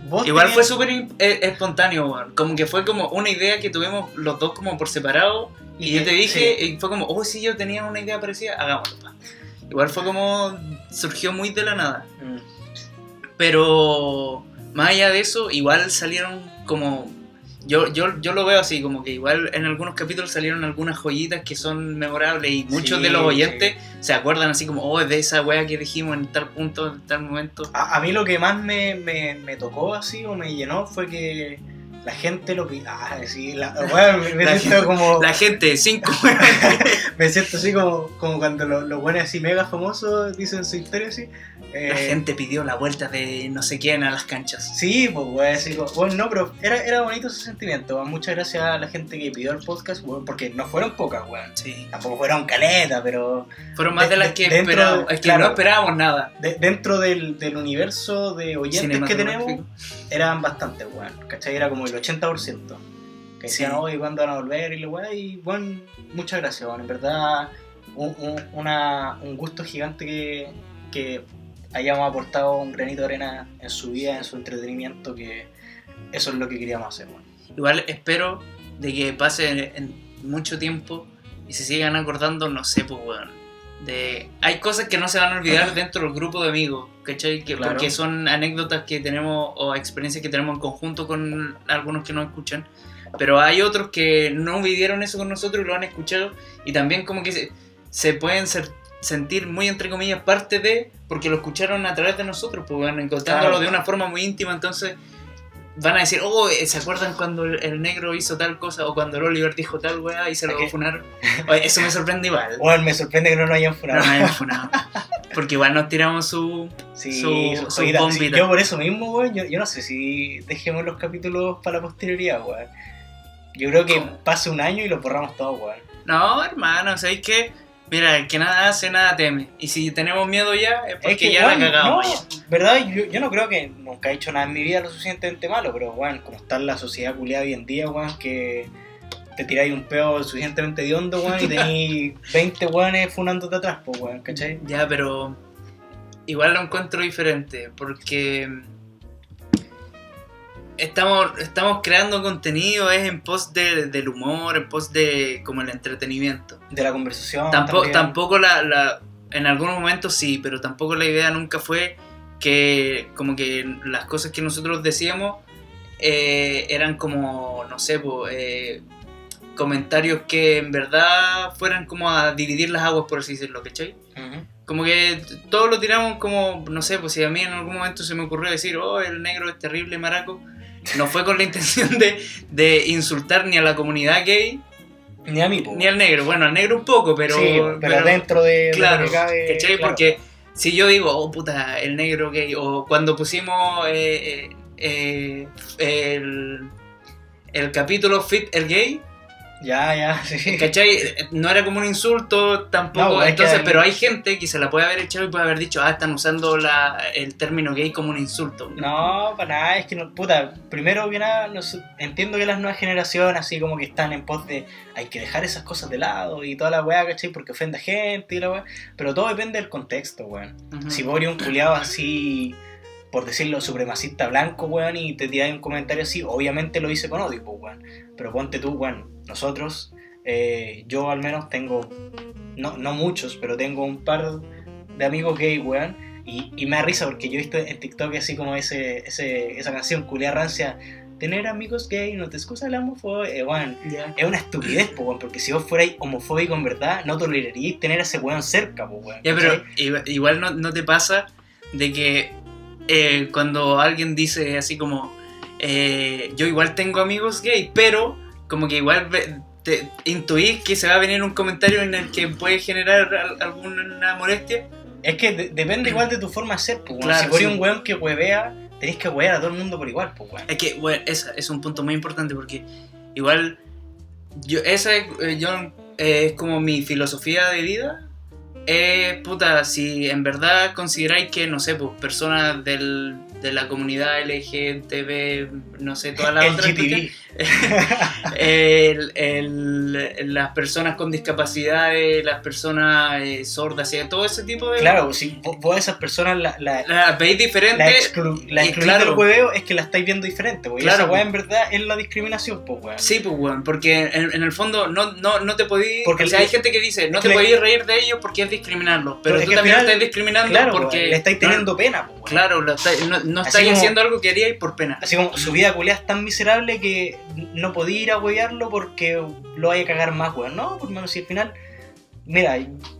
Speaker 4: Vos
Speaker 3: Igual fue súper eh, espontáneo, weón. Como que fue como una idea que tuvimos los dos como por separado. Y yo te dije,
Speaker 4: Sí.
Speaker 3: y fue como, oh, sí, yo tenía una idea parecida, hagámoslo. pa". Igual fue como, surgió muy de la nada.
Speaker 4: Mm.
Speaker 3: Pero más allá de eso, igual salieron como... Yo, yo, yo lo veo así, como que igual en algunos capítulos salieron algunas joyitas que son memorables y muchos
Speaker 4: Sí,
Speaker 3: de los oyentes se acuerdan así como, oh, es de esa wea que dijimos en tal punto, en tal momento.
Speaker 4: A, a mí lo que más me, me, me tocó así o me llenó fue que la gente lo pi- Ah, sí, la, weón, me, me
Speaker 3: La
Speaker 4: siento
Speaker 3: gente-
Speaker 4: como.
Speaker 3: La gente, cinco
Speaker 4: Me siento así como, como cuando los, los buenos así mega famosos dicen su historia así. Eh,
Speaker 3: La gente pidió la vuelta de no sé quién a las canchas.
Speaker 4: Sí, pues, así como- bueno, no, pero era, era bonito ese sentimiento. Muchas gracias a la gente que pidió el podcast, porque no fueron pocas, weón.
Speaker 3: Sí.
Speaker 4: Tampoco fueron caleta, pero
Speaker 3: Fueron más
Speaker 4: De-
Speaker 3: de las que
Speaker 4: dentro
Speaker 3: esperábamos.
Speaker 4: de-
Speaker 3: Es que
Speaker 4: claro.
Speaker 3: no esperábamos nada.
Speaker 4: de- dentro del, del universo de oyentes que tenemos, eran bastantes, weón. ¿Cachai? Era como el 80%. Que decían,
Speaker 3: Sí.
Speaker 4: oye, ¿cuándo van a volver? Y lo weón, y bueno, muchas gracias, weón. En verdad, un, un- una- un gusto gigante que, que hayamos aportado un granito de arena en su vida, en su entretenimiento, que eso es lo que queríamos hacer, weón.
Speaker 3: Igual espero de que pase en, en mucho tiempo y se sigan acordando, no sé, pues, weón. De... Hay cosas que no se van a olvidar dentro del grupo de amigos, ¿cachai? Que,
Speaker 4: Claro.
Speaker 3: Porque son anécdotas que tenemos o experiencias que tenemos en conjunto con algunos que nos escuchan. Pero hay otros que no vivieron eso con nosotros y lo han escuchado y también como que se, se pueden ser- sentir muy, entre comillas, parte de, porque lo escucharon a través de nosotros, pues, bueno, encontrándolo
Speaker 4: Claro.
Speaker 3: de una forma muy íntima, entonces van a decir, oh, eh, ¿se acuerdan cuando el, negro hizo tal cosa? O cuando el Oliver dijo tal weá y se lo funaron. Oye, eso me sorprende igual.
Speaker 4: Bueno, me sorprende que no nos hayan
Speaker 3: No
Speaker 4: funado.
Speaker 3: me hayan funado. Porque igual nos tiramos su...
Speaker 4: Sí,
Speaker 3: su- su bombita.
Speaker 4: Sí, yo por eso mismo, weón, yo, yo no sé si dejemos los capítulos para la posterioridad, weón. Yo creo que
Speaker 3: ¿Cómo?
Speaker 4: pase un año y lo borramos todo, weón.
Speaker 3: No, hermano, ¿sabéis qué? Mira, el que nada hace, nada teme. Y si tenemos miedo ya, es porque
Speaker 4: Es que,
Speaker 3: ya la cagamos.
Speaker 4: no, verdad, yo, yo no creo que nunca he hecho nada en mi vida lo suficientemente malo, pero, weón, como está la sociedad culiada hoy en día, weón, que te tiráis un peo suficientemente de hondo, weón, y tenéis 20 weones funándote atrás, pues, weón, ¿cachai?
Speaker 3: Ya, pero igual lo encuentro diferente porque estamos, estamos creando contenido, es en pos de- del humor, en pos de como el entretenimiento.
Speaker 4: De la conversación.
Speaker 3: Tampoco,
Speaker 4: también.
Speaker 3: tampoco la, la- en algunos momentos sí, pero tampoco la idea nunca fue que como que las cosas que nosotros decíamos eh, eran como, no sé, po, eh, comentarios que en verdad fueran como a dividir las aguas, por así decirlo, ¿cachai?
Speaker 4: Ujú.
Speaker 3: Como que todos lo tiramos como, no sé, pues si a mí en algún momento se me ocurrió decir, oh, el negro es terrible, maraco, no fue con la intención de, de insultar ni a la comunidad gay,
Speaker 4: Ni a mí, po,
Speaker 3: ni al negro. Bueno, al negro un poco, pero...
Speaker 4: sí, pero, dentro de, de
Speaker 3: Claro,
Speaker 4: que cabe.
Speaker 3: ¿cachai?
Speaker 4: claro.
Speaker 3: Porque si yo digo, oh, puta, el negro gay, o cuando pusimos eh, eh, eh, el, el capítulo Fit el gay,
Speaker 4: Ya, ya, sí.
Speaker 3: ¿Cachai? No era como un insulto tampoco.
Speaker 4: No, es que
Speaker 3: entonces, pero hay gente que se la puede haber echado y puede haber dicho, ah, están usando la, el término gay como un insulto.
Speaker 4: No, para nada, es que no, puta, primero que nada, no sé, entiendo que las nuevas generaciones así como que están en pos de hay que dejar esas cosas de lado y toda la weá, ¿cachai? Porque ofende a gente y la weá, pero todo depende del contexto, weón. Si vos un culiado así, por decirlo, supremacista blanco, weón, y te tiras un comentario así, obviamente lo hice con odio, pues, weón. Pero ponte tú, weón, nosotros, eh, yo al menos tengo, no, no muchos, pero tengo un par de amigos gay, weón. Y, y me da risa porque yo he visto en TikTok así como ese, ese, esa canción culia rancia, tener amigos gay no te excusa la homofobia, eh. Es una estupidez, po, weón, porque si vos fuerais homofóbico en verdad, no toleraríais tener a ese weón cerca, po, weón.
Speaker 3: Ya, pero igual- igual no, no te pasa de que eh, cuando alguien dice así como, eh, yo igual tengo amigos gay, pero como que igual te intuís que se va a venir un comentario en el que puede generar al- alguna molestia.
Speaker 4: Es que de- depende igual de tu forma de ser, pues.
Speaker 3: Claro,
Speaker 4: Si eres
Speaker 3: sí.
Speaker 4: un weón que huevea, tenés que huevear a todo el mundo por igual, pues, weón.
Speaker 3: Es que, bueno, ese es un punto muy importante porque igual, yo, esa es, eh, yo, eh, es como mi filosofía de vida. Eh, puta, si en verdad consideráis que, no sé, pues personas del, de la comunidad LGTB, no sé, todas las
Speaker 4: El
Speaker 3: otras
Speaker 4: GTV.
Speaker 3: el- el- las personas con discapacidades, las personas eh, sordas, y todo ese tipo de...
Speaker 4: Claro, si vos, esas personas la, la,
Speaker 3: Las veis
Speaker 4: la,
Speaker 3: diferentes.
Speaker 4: exclu- la
Speaker 3: claro.
Speaker 4: del es que la estáis viendo diferente, weón. Y
Speaker 3: Claro,
Speaker 4: esa en verdad es la discriminación, pues, weón.
Speaker 3: Sí, pues, weón, porque en, en el fondo no, no, no te podís...
Speaker 4: Porque
Speaker 3: o sea, hay gente que dice, no te podís reír de ellos porque es discriminarlos, pero
Speaker 4: Pero es que
Speaker 3: también
Speaker 4: final-
Speaker 3: estás discriminando
Speaker 4: Claro,
Speaker 3: porque...
Speaker 4: le estáis teniendo pena, pues.
Speaker 3: Claro, lo estáis- no, no estáis haciendo algo que haríais por pena.
Speaker 4: Así como su vida culiada es tan miserable que no podía ir a huevearlo porque lo vaya a cagar más, weón. No, por menos si al final. Mira,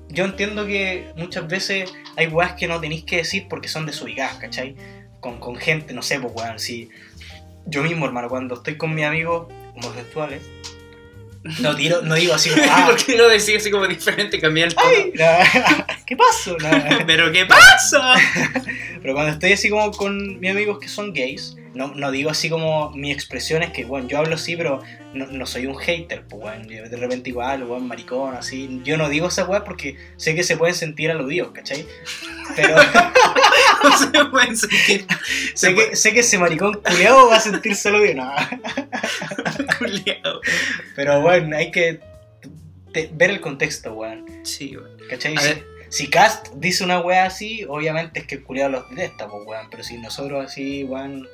Speaker 4: yo entiendo que muchas veces hay weas que no tenéis que decir porque son desubicadas, ¿cachai? Con, con gente, no sé, pues weón, si. Yo mismo, hermano, cuando estoy con mis amigos homosexuales, no, tiro, no digo así. Ah,
Speaker 3: ¿Por qué lo decís así como diferente, cambiar el tono?
Speaker 4: ¡Ay! no, ¿Qué pasó? No,
Speaker 3: ¿Pero qué pasa?
Speaker 4: Pero cuando estoy así como con mis amigos que son gays, no, no digo así como mis expresiones, que bueno, yo hablo así, pero no, no soy un hater, pues bueno, de repente igual, weón, maricón, así. Yo no digo esa weá porque sé que se pueden sentir aludidos, ¿cachai? Pero
Speaker 3: No se pueden sentir
Speaker 4: sé, que, sé que ese maricón culeado va a sentirse aludido, no.
Speaker 3: culiao.
Speaker 4: Pero bueno, hay que te- ver el contexto, weón,
Speaker 3: Sí, weón.
Speaker 4: ¿cachai?
Speaker 3: A
Speaker 4: Si,
Speaker 3: ver.
Speaker 4: si Cast dice una weá así, obviamente es que el culeado los detesta, pues weón, pero si nosotros así, weón,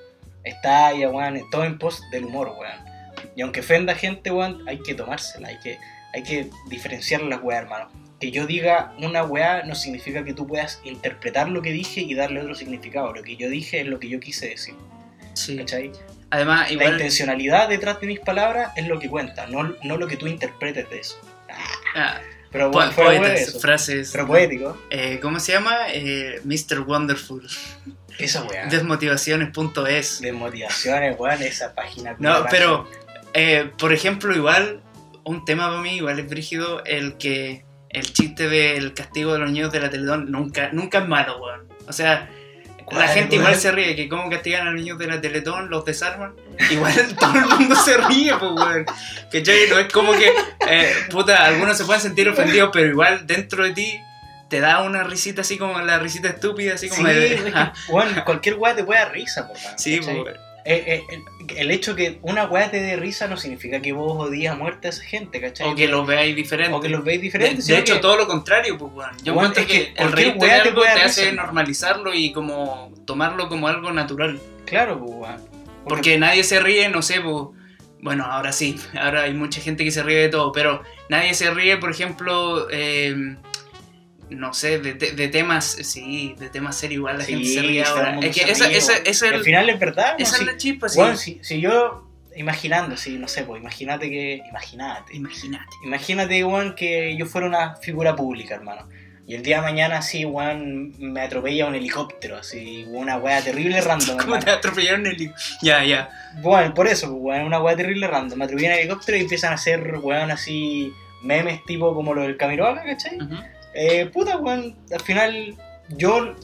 Speaker 4: está ahí, weón, todo en pos del humor, weón. Y aunque ofenda a gente, weón, hay que tomársela, hay que, hay que diferenciar las weas, hermano. Que yo diga una weá no significa que tú puedas interpretar lo que dije y darle otro significado. Lo que yo dije es lo que yo quise decir,
Speaker 3: Sí.
Speaker 4: ¿cachai?
Speaker 3: Además,
Speaker 4: La
Speaker 3: igual.
Speaker 4: intencionalidad detrás de mis palabras es lo que cuenta, no, no lo que tú interpretes de eso.
Speaker 3: ah,
Speaker 4: Pero bueno,
Speaker 3: poetas,
Speaker 4: eso.
Speaker 3: frases.
Speaker 4: Pero poético.
Speaker 3: Eh, ¿Cómo se llama? Eh, Mr. Wonderful.
Speaker 4: Esa weá.
Speaker 3: Desmotivaciones.es.
Speaker 4: De motivaciones, weón, esa página.
Speaker 3: No, pero, eh, por ejemplo, igual, un tema para mí, igual es brígido, el que el chiste del castigo de los niños de la Teletón nunca, nunca es malo, weón. O sea, la
Speaker 4: ¿Cuál,
Speaker 3: gente igual se ríe, que como castigan a los niños de la Teletón, los desarman. Igual todo el mundo se ríe, pues, weón. Que no es como que, eh, puta, algunos se pueden sentir ofendidos, pero igual dentro de ti te da una risita así como la risita estúpida, así como
Speaker 4: Sí,
Speaker 3: de...
Speaker 4: es que, weón, cualquier weá te puede dar risa, por weón,
Speaker 3: Sí,
Speaker 4: ¿cachai?
Speaker 3: pues,
Speaker 4: Eh, eh, el, hecho que una weá te dé risa no significa que vos odias a muerte a esa gente, ¿cachai?
Speaker 3: o que los veáis diferentes.
Speaker 4: O que los veis
Speaker 3: De,
Speaker 4: diferentes.
Speaker 3: de hecho,
Speaker 4: que-
Speaker 3: todo lo contrario, pues, weón. Yo
Speaker 4: Weón,
Speaker 3: encuentro
Speaker 4: es
Speaker 3: que,
Speaker 4: que
Speaker 3: el reírte de
Speaker 4: te
Speaker 3: algo te hace
Speaker 4: risa.
Speaker 3: normalizarlo y como tomarlo como algo natural.
Speaker 4: Claro, pues, weón.
Speaker 3: Porque nadie se ríe, no sé, pues. Bueno, ahora sí, ahora hay mucha gente que se ríe de todo, pero nadie se ríe, por ejemplo, eh, no sé, de, te- de temas, sí, de temas serios, igual la
Speaker 4: Sí,
Speaker 3: gente se ríe ahora. Es que esa, esa, es
Speaker 4: al
Speaker 3: el-
Speaker 4: final es verdad, ¿no?
Speaker 3: esa es
Speaker 4: Si-
Speaker 3: la chispa, sí.
Speaker 4: weón, si, si yo, imaginando, si, no sé, pues imagínate que, imagínate,
Speaker 3: Imagínate.
Speaker 4: imagínate, weón, que yo fuera una figura pública, hermano. Y el día de mañana, así, weón, me atropella un helicóptero, así, una weá terrible random,
Speaker 3: ¿Cómo
Speaker 4: hermano.
Speaker 3: te atropellaron el... Ya, ya.
Speaker 4: Bueno, por eso, pues, weón, una weá terrible random. Me atropellan en helicóptero y empiezan a hacer, weón, así, memes tipo como lo del Camiroaga, ¿cachai?
Speaker 3: Ujú.
Speaker 4: Eh, puta, weón, al final, yo,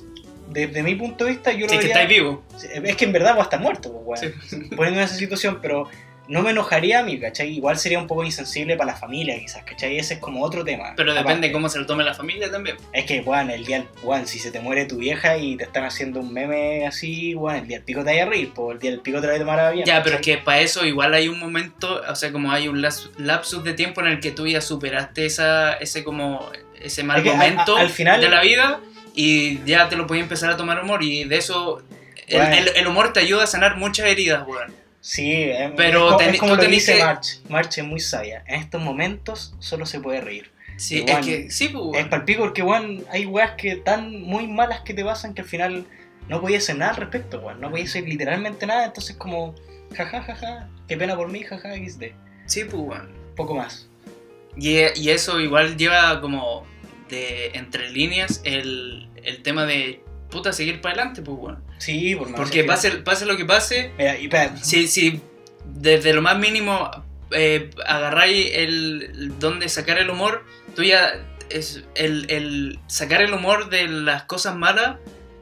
Speaker 4: desde mi punto de vista, yo lo
Speaker 3: Si es que
Speaker 4: vería-
Speaker 3: estáis vivo.
Speaker 4: Es que en verdad voy a estar muerto, pues, weón.
Speaker 3: Sí.
Speaker 4: Poniendo en esa situación, pero no me enojaría a mí, ¿cachai? Igual sería un poco insensible para la familia, quizás, ¿cachai? Ese es como otro tema.
Speaker 3: Pero depende
Speaker 4: Aparte.
Speaker 3: cómo se lo tome la familia también.
Speaker 4: Es que, weón, el día, weón, si se te muere tu vieja y te están haciendo un meme así, weón, el día del pico te vaya a reír, pues el día del pico te va a tomar a bien.
Speaker 3: Ya, pero es
Speaker 4: ¿cachai?
Speaker 3: que para eso igual hay un momento, o sea, como hay un lapsus de tiempo en el que tú ya superaste esa, ese como ese mal
Speaker 4: Es que a-
Speaker 3: momento
Speaker 4: a- al final-
Speaker 3: de la vida y ya te lo puedes empezar a tomar humor y de eso el,
Speaker 4: Bueno.
Speaker 3: el- el humor te ayuda a sanar muchas heridas, weón.
Speaker 4: Sí, es,
Speaker 3: Pero
Speaker 4: es,
Speaker 3: ten-
Speaker 4: es como lo dice
Speaker 3: que-
Speaker 4: March. March es muy sabia. En estos momentos solo se puede reír.
Speaker 3: Sí, es que sí, pues,
Speaker 4: Es
Speaker 3: weón.
Speaker 4: palpico porque, weón, hay weas que tan muy malas que te pasan que al final no podías hacer nada al respecto, weón. No podías hacer literalmente nada, entonces como, jaja, jaja, qué pena por mí, jaja, XD.
Speaker 3: Sí, pues, weón.
Speaker 4: Poco más.
Speaker 3: Y, y eso igual lleva como de entre líneas el, el tema de puta seguir para adelante, pues, weón.
Speaker 4: Sí, por más.
Speaker 3: Porque pase, pase lo que pase,
Speaker 4: Mira, y
Speaker 3: si, si desde lo más mínimo eh, agarráis el, donde sacar el humor, tú ya es el, el sacar el humor de las cosas malas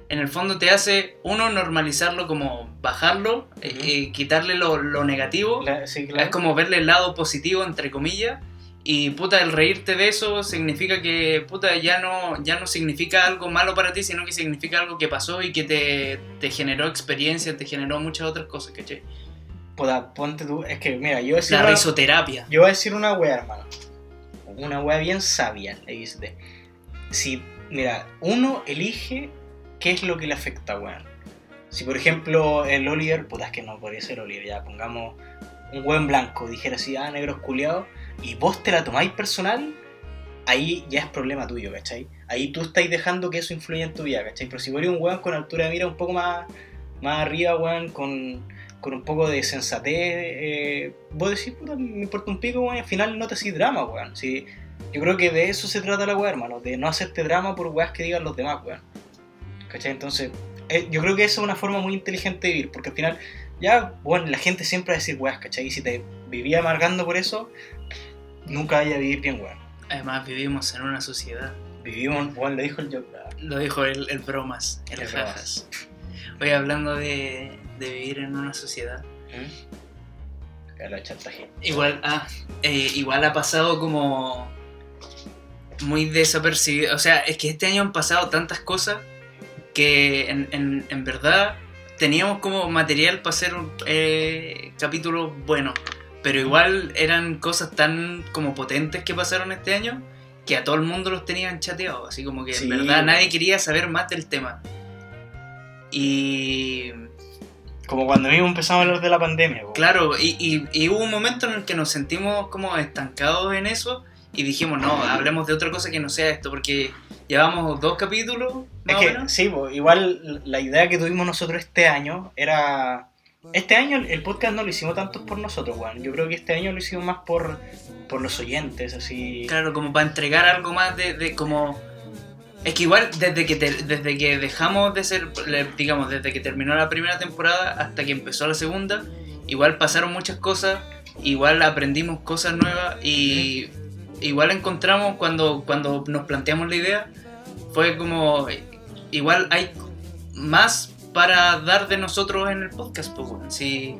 Speaker 3: en el fondo te hace uno normalizarlo como bajarlo eh,
Speaker 4: Ujú.
Speaker 3: eh, quitarle lo, lo negativo
Speaker 4: la- sí, claro.
Speaker 3: es como verle el lado positivo entre comillas y puta el reírte de eso significa que puta ya no ya no significa algo malo para ti sino que significa algo que pasó y que te, te generó experiencia te generó muchas otras cosas ¿cachai?
Speaker 4: Puta, ponte tú, es que, mira, yo voy a decir
Speaker 3: la
Speaker 4: una-
Speaker 3: risoterapia
Speaker 4: Yo voy a decir una wea, hermano. Una wea bien sabia, XD. Si, mira, uno elige qué es lo que le afecta, weón. Si, por ejemplo, el Oliver, puta, es que no podría ser Oliver, ya pongamos un weón blanco, dijera así, ah, negros culiados, y vos te la tomáis personal, ahí ya es problema tuyo, ¿cachai? Ahí tú estáis dejando que eso influya en tu vida, ¿cachai? Pero si vos eres un weón con altura de mira un poco más, más arriba, weón, con, con un poco de sensatez, eh, vos decís, puta, me importa un pico, weón, al final no te hacís drama, weón. Sí, yo creo que de eso se trata la weá, hermano, de no hacerte drama por weas que digan los demás, weón. ¿Cachai? Entonces, eh, yo creo que eso es una forma muy inteligente de vivir, porque al final, ya, bueno, la gente siempre va a decir weas, ¿cachai? Y si te vivía amargando por eso, nunca vaya a vivir bien, weón.
Speaker 3: además vivimos en una sociedad
Speaker 4: Vivimos, weón, lo dijo el Joker.
Speaker 3: lo dijo el, el bromas el,
Speaker 4: El
Speaker 3: jajas oye hablando de, de vivir en una sociedad
Speaker 4: ¿Mm? Chantaje.
Speaker 3: Igual, ah, eh, igual ha pasado como muy desapercibido. O sea, es que este año han pasado tantas cosas que en, en- en verdad teníamos como material para hacer un eh, capítulo bueno. Pero igual eran cosas tan como potentes que pasaron este año que a todo el mundo los tenían chateados. Así como que
Speaker 4: Sí.
Speaker 3: en verdad nadie quería saber más del tema. Y
Speaker 4: Como cuando mismo empezamos a hablar de la pandemia.
Speaker 3: Claro, y, y- y hubo un momento en el que nos sentimos como estancados en eso y dijimos, no, hablemos de otra cosa que no sea esto, porque llevamos dos capítulos,
Speaker 4: Es
Speaker 3: más o
Speaker 4: que,
Speaker 3: menos.
Speaker 4: sí, igual la idea que tuvimos nosotros este año era... Este año el podcast no lo hicimos tanto por nosotros, weón. Yo creo que este año lo hicimos más por, por los oyentes, así...
Speaker 3: Claro, como para entregar algo más de, de como... Es que igual desde que, te- desde que dejamos de ser, digamos, desde que terminó la primera temporada hasta que empezó la segunda, igual pasaron muchas cosas, igual aprendimos cosas nuevas y igual encontramos cuando, cuando nos planteamos la idea, fue como, igual hay más para dar de nosotros en el podcast. Pues, weón. si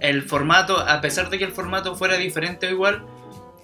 Speaker 3: el formato, a pesar de que el formato fuera diferente o igual,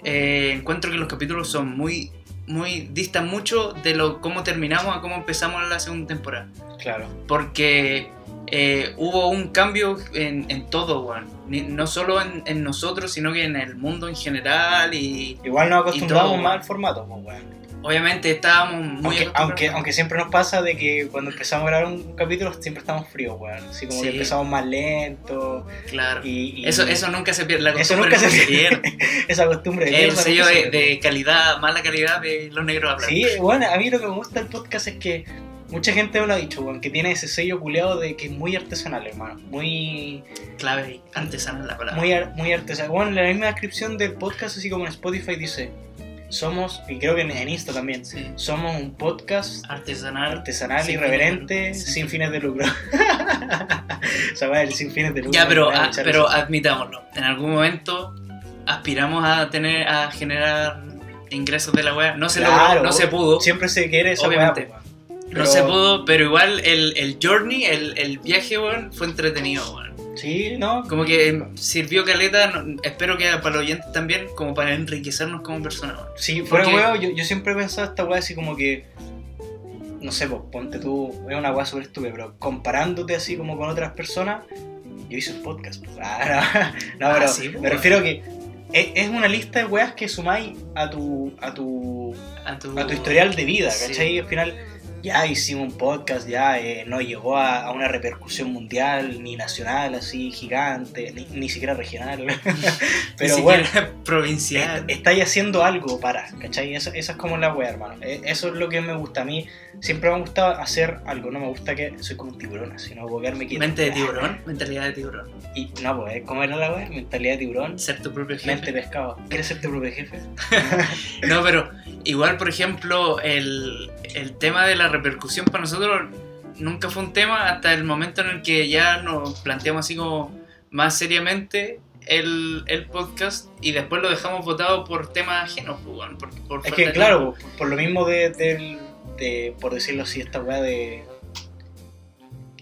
Speaker 3: eh, encuentro que los capítulos son muy, muy, distan mucho de lo cómo terminamos a cómo empezamos la segunda temporada.
Speaker 4: Claro.
Speaker 3: Porque eh, hubo un cambio en, en todo, weón. No solo en, en nosotros, sino que en el mundo en general y
Speaker 4: Igual nos acostumbramos
Speaker 3: todo,
Speaker 4: más al formato, pues, weón.
Speaker 3: obviamente estábamos muy
Speaker 4: Aunque, aunque, aunque siempre nos pasa de que cuando empezamos a grabar un capítulo siempre estamos fríos, weón. Así como
Speaker 3: Sí.
Speaker 4: que empezamos más lento
Speaker 3: Claro.
Speaker 4: y... y-
Speaker 3: Eso, eso nunca se pierde, la
Speaker 4: Eso
Speaker 3: costumbre
Speaker 4: nunca se
Speaker 3: pierde.
Speaker 4: Esa costumbre de
Speaker 3: El sello de, calidad, mala calidad de los negros hablan.
Speaker 4: Sí, bueno, a mí lo que me gusta del podcast es que mucha gente me lo ha dicho, weón, que tiene ese sello culeado de que es muy artesanal, hermano. Muy,
Speaker 3: Clave y artesana la palabra.
Speaker 4: muy, ar- muy artesanal. Bueno, en la misma descripción del podcast, así como en Spotify, dice: Somos, y creo que en, Insta también,
Speaker 3: Sí.
Speaker 4: somos un podcast
Speaker 3: Artesanal.
Speaker 4: artesanal,
Speaker 3: Sin
Speaker 4: irreverente, sin fines de lucro. o sea, bueno, el sin fines de lucro.
Speaker 3: Ya, pero, ah, pero admitámoslo. En algún momento aspiramos a tener, a generar ingresos de la web. No se
Speaker 4: Claro,
Speaker 3: logró, no se pudo.
Speaker 4: Siempre se quiere esa
Speaker 3: Obviamente.
Speaker 4: Weón.
Speaker 3: No se pudo, pero igual el, el journey, el, el viaje, weón, fue entretenido, weón.
Speaker 4: Sí, no.
Speaker 3: Como que sirvió caleta, no- espero que para los oyentes también, como para enriquecernos como personas. weón.
Speaker 4: Sí, fuera
Speaker 3: Porque-
Speaker 4: huevo, yo, yo siempre he pensado esta weá así como que. No sé, pues ponte tú. Es una weá súper estúpida, pero comparándote así como con otras personas, yo hice un podcast. pues. Ah, no, no,
Speaker 3: Ah,
Speaker 4: pero
Speaker 3: sí, pues,
Speaker 4: me
Speaker 3: weón.
Speaker 4: refiero a que es, una lista de weas que sumáis a tu, a tu,
Speaker 3: A tu,
Speaker 4: a tu historial de vida,
Speaker 3: Sí.
Speaker 4: ¿cachai? Y al final ya hicimos un podcast, ya eh, no llegó a, a una repercusión mundial, ni nacional, así gigante, ni, ni siquiera regional. pero
Speaker 3: Ni
Speaker 4: bueno.
Speaker 3: provincial.
Speaker 4: Est- estáis haciendo algo para, ¿cachai? Eso, eso es como la wea, hermano. E- Eso es lo que me gusta. A mí siempre me ha gustado hacer algo. No me gusta que soy como un tiburón, así no puedo quedarme quieto.
Speaker 3: Mente de tiburón, mentalidad de tiburón.
Speaker 4: Y no, pues, ¿eh? ¿cómo era la wea? Mentalidad de tiburón,
Speaker 3: Ser tu propio jefe.
Speaker 4: mente de pescado. ¿Quieres ser tu propio jefe?
Speaker 3: No, pero igual, por ejemplo, el, el tema de la repercusión para nosotros nunca fue un tema hasta el momento en el que ya nos planteamos así como más seriamente el, el podcast y después lo dejamos votado por temas ajenos, pues, por, por
Speaker 4: Es que,
Speaker 3: de
Speaker 4: claro, por, por lo mismo de, del- de, por decirlo así, esta weá de.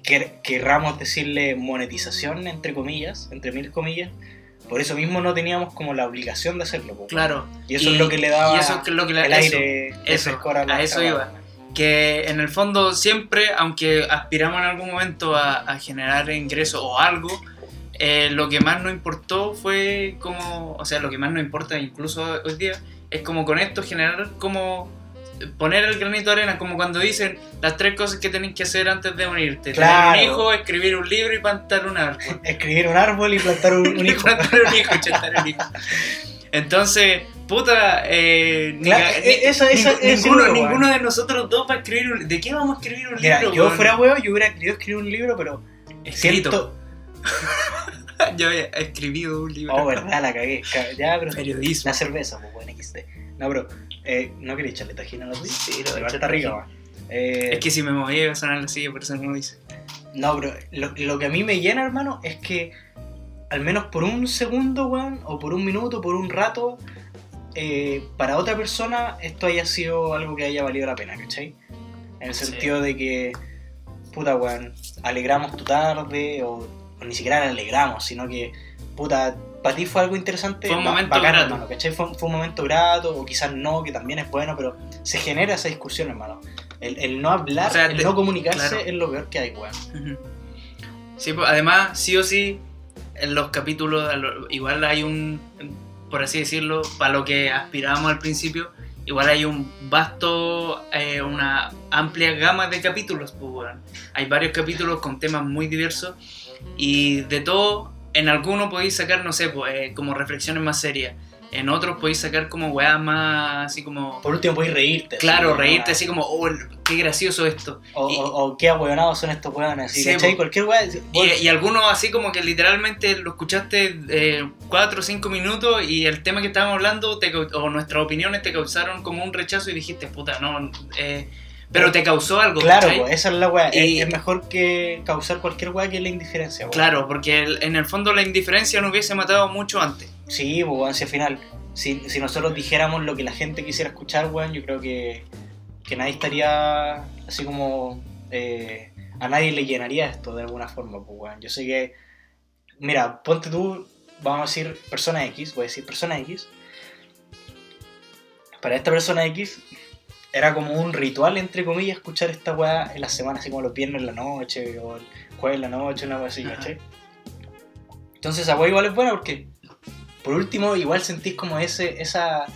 Speaker 4: Que, querramos decirle monetización, entre comillas, entre mil comillas. Por eso mismo no teníamos como la obligación de hacerlo. po.
Speaker 3: tiempo. Claro.
Speaker 4: Y eso es lo que le daba
Speaker 3: y eso lo que
Speaker 4: el
Speaker 3: eso,
Speaker 4: aire
Speaker 3: eso,
Speaker 4: a, la-
Speaker 3: a eso iba. que en el fondo siempre, aunque aspiramos en algún momento a, a generar ingresos o algo, eh, lo que más nos importó fue como, o sea, lo que más nos importa incluso hoy día, es como con esto generar como poner el granito de arena, como cuando dicen las tres cosas que tenés que hacer antes de unirte.
Speaker 4: Claro.
Speaker 3: Tener un hijo, escribir un libro y plantar un árbol.
Speaker 4: Escribir un árbol y plantar un, un hijo.
Speaker 3: plantar un hijo un hijo. Entonces, puta, eh, ni-
Speaker 4: Claro,
Speaker 3: ni-
Speaker 4: esa- esa-
Speaker 3: ninguno, de nosotros dos va a escribir un ¿De qué vamos a escribir un
Speaker 4: Mira,
Speaker 3: libro?
Speaker 4: yo fuera huevo, yo hubiera querido escribir un libro, pero
Speaker 3: Escrito.
Speaker 4: siento.
Speaker 3: Yo he escribido un libro.
Speaker 4: Oh, verdad, la cagué. Ca- Ya, pero.
Speaker 3: Periodismo.
Speaker 4: La cerveza, pues bueno, XD. No, bro, eh, ¿no queréis echarle tajina a los días?
Speaker 3: Sí, lo
Speaker 4: Igual
Speaker 3: eché
Speaker 4: está va. Eh,
Speaker 3: Es que si me movía iba a sonar la silla, por eso no lo hice.
Speaker 4: No, bro, lo, lo que a mí me llena, hermano, es que al menos por un segundo, weón, o por un minuto, por un rato, eh, para otra persona esto haya sido algo que haya valido la pena, ¿cachai? En el
Speaker 3: Sí.
Speaker 4: sentido de que, puta, weón, alegramos tu tarde, o, o ni siquiera la alegramos, sino que, puta, para ti fue algo interesante.
Speaker 3: Fue un momento
Speaker 4: bacán,
Speaker 3: grato.
Speaker 4: hermano, ¿cachai? Fue, fue un momento grato, o quizás no, que también es bueno, pero se genera esa discusión, hermano. El, el no hablar,
Speaker 3: O sea,
Speaker 4: el
Speaker 3: de-
Speaker 4: no comunicarse
Speaker 3: claro.
Speaker 4: es lo peor que hay, weón.
Speaker 3: Sí, pues, además, sí o sí, en los capítulos, igual hay un, por así decirlo, para lo que aspirábamos al principio, igual hay un vasto, eh, una amplia gama de capítulos. Pues, weón. Hay varios capítulos con temas muy diversos y de todo, en algunos podéis sacar, no sé, pues, eh, como reflexiones más serias. En otros podéis sacar como weas más así como...
Speaker 4: Por último, puedes reírte.
Speaker 3: Claro, reírte así como, oh, qué gracioso esto.
Speaker 4: O,
Speaker 3: y-
Speaker 4: o, o qué ahueonados son estos weones. Así,
Speaker 3: Sí,
Speaker 4: ¿cachai? Cualquier weón.
Speaker 3: Y, y algunos así como que literalmente lo escuchaste eh, cuatro o cinco minutos y el tema que estábamos hablando te o nuestras opiniones te causaron como un rechazo y dijiste, puta, no, eh, pero te causó algo,
Speaker 4: Claro, po, esa es la weá.
Speaker 3: Y-
Speaker 4: Es, mejor que causar cualquier weá que la indiferencia, weón.
Speaker 3: Claro, porque el- en el fondo la indiferencia no hubiese matado mucho antes.
Speaker 4: Sí, pues al final, si, si nosotros dijéramos lo que la gente quisiera escuchar, weón, yo creo que, que nadie estaría así como. eh, a nadie le llenaría esto de alguna forma, pues weón. Yo sé que. Mira, ponte tú, vamos a decir persona X, voy a decir persona X. Para esta persona X era como un ritual, entre comillas, escuchar esta weá en la semana, así como los viernes en la noche o el jueves en la noche, una weá así. ¿cachai? Entonces esa weá igual es buena porque, por último, igual sentís como ese, esa,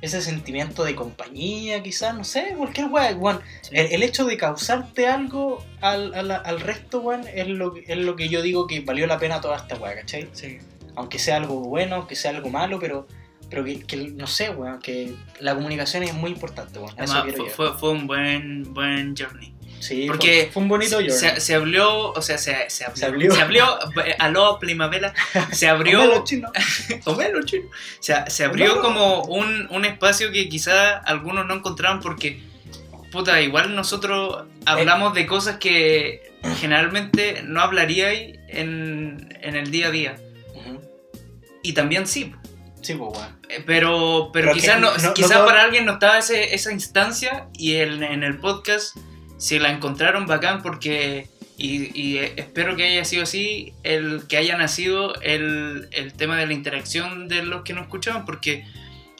Speaker 4: ese sentimiento de compañía, quizás, no sé, cualquier weá, weón. El, el hecho de causarte algo al, al, al resto, weón, es lo, es lo que yo digo que valió la pena toda esta weá, ¿cachai?
Speaker 3: Sí.
Speaker 4: aunque sea algo bueno, aunque sea algo malo, pero, pero que, que, no sé, weón, que la comunicación es muy importante, weón. Eso
Speaker 3: Además, fue, fue, fue un buen, buen journey.
Speaker 4: Sí,
Speaker 3: porque
Speaker 4: fue, fue un bonito
Speaker 3: se,
Speaker 4: journey.
Speaker 3: se, se abrió, o sea, se, se abrió,
Speaker 4: Se abrió.
Speaker 3: eh, aló primavera, se abrió,
Speaker 4: Homelo chino.
Speaker 3: Chino. Se, se abrió como un, un espacio que quizá algunos no encontraban porque, puta, igual nosotros hablamos de cosas que generalmente no hablaríais en, en el día a día.
Speaker 4: Ujú.
Speaker 3: Y también sí.
Speaker 4: Sí, pues.
Speaker 3: Eh, Pero, pero,
Speaker 4: Pero
Speaker 3: quizás no,
Speaker 4: no-
Speaker 3: para alguien no estaba ese- esa instancia y el- en el podcast si la encontraron bacán porque Y, y, eh, espero que haya sido así, el que haya nacido el, el tema de la interacción de los que nos escuchaban, porque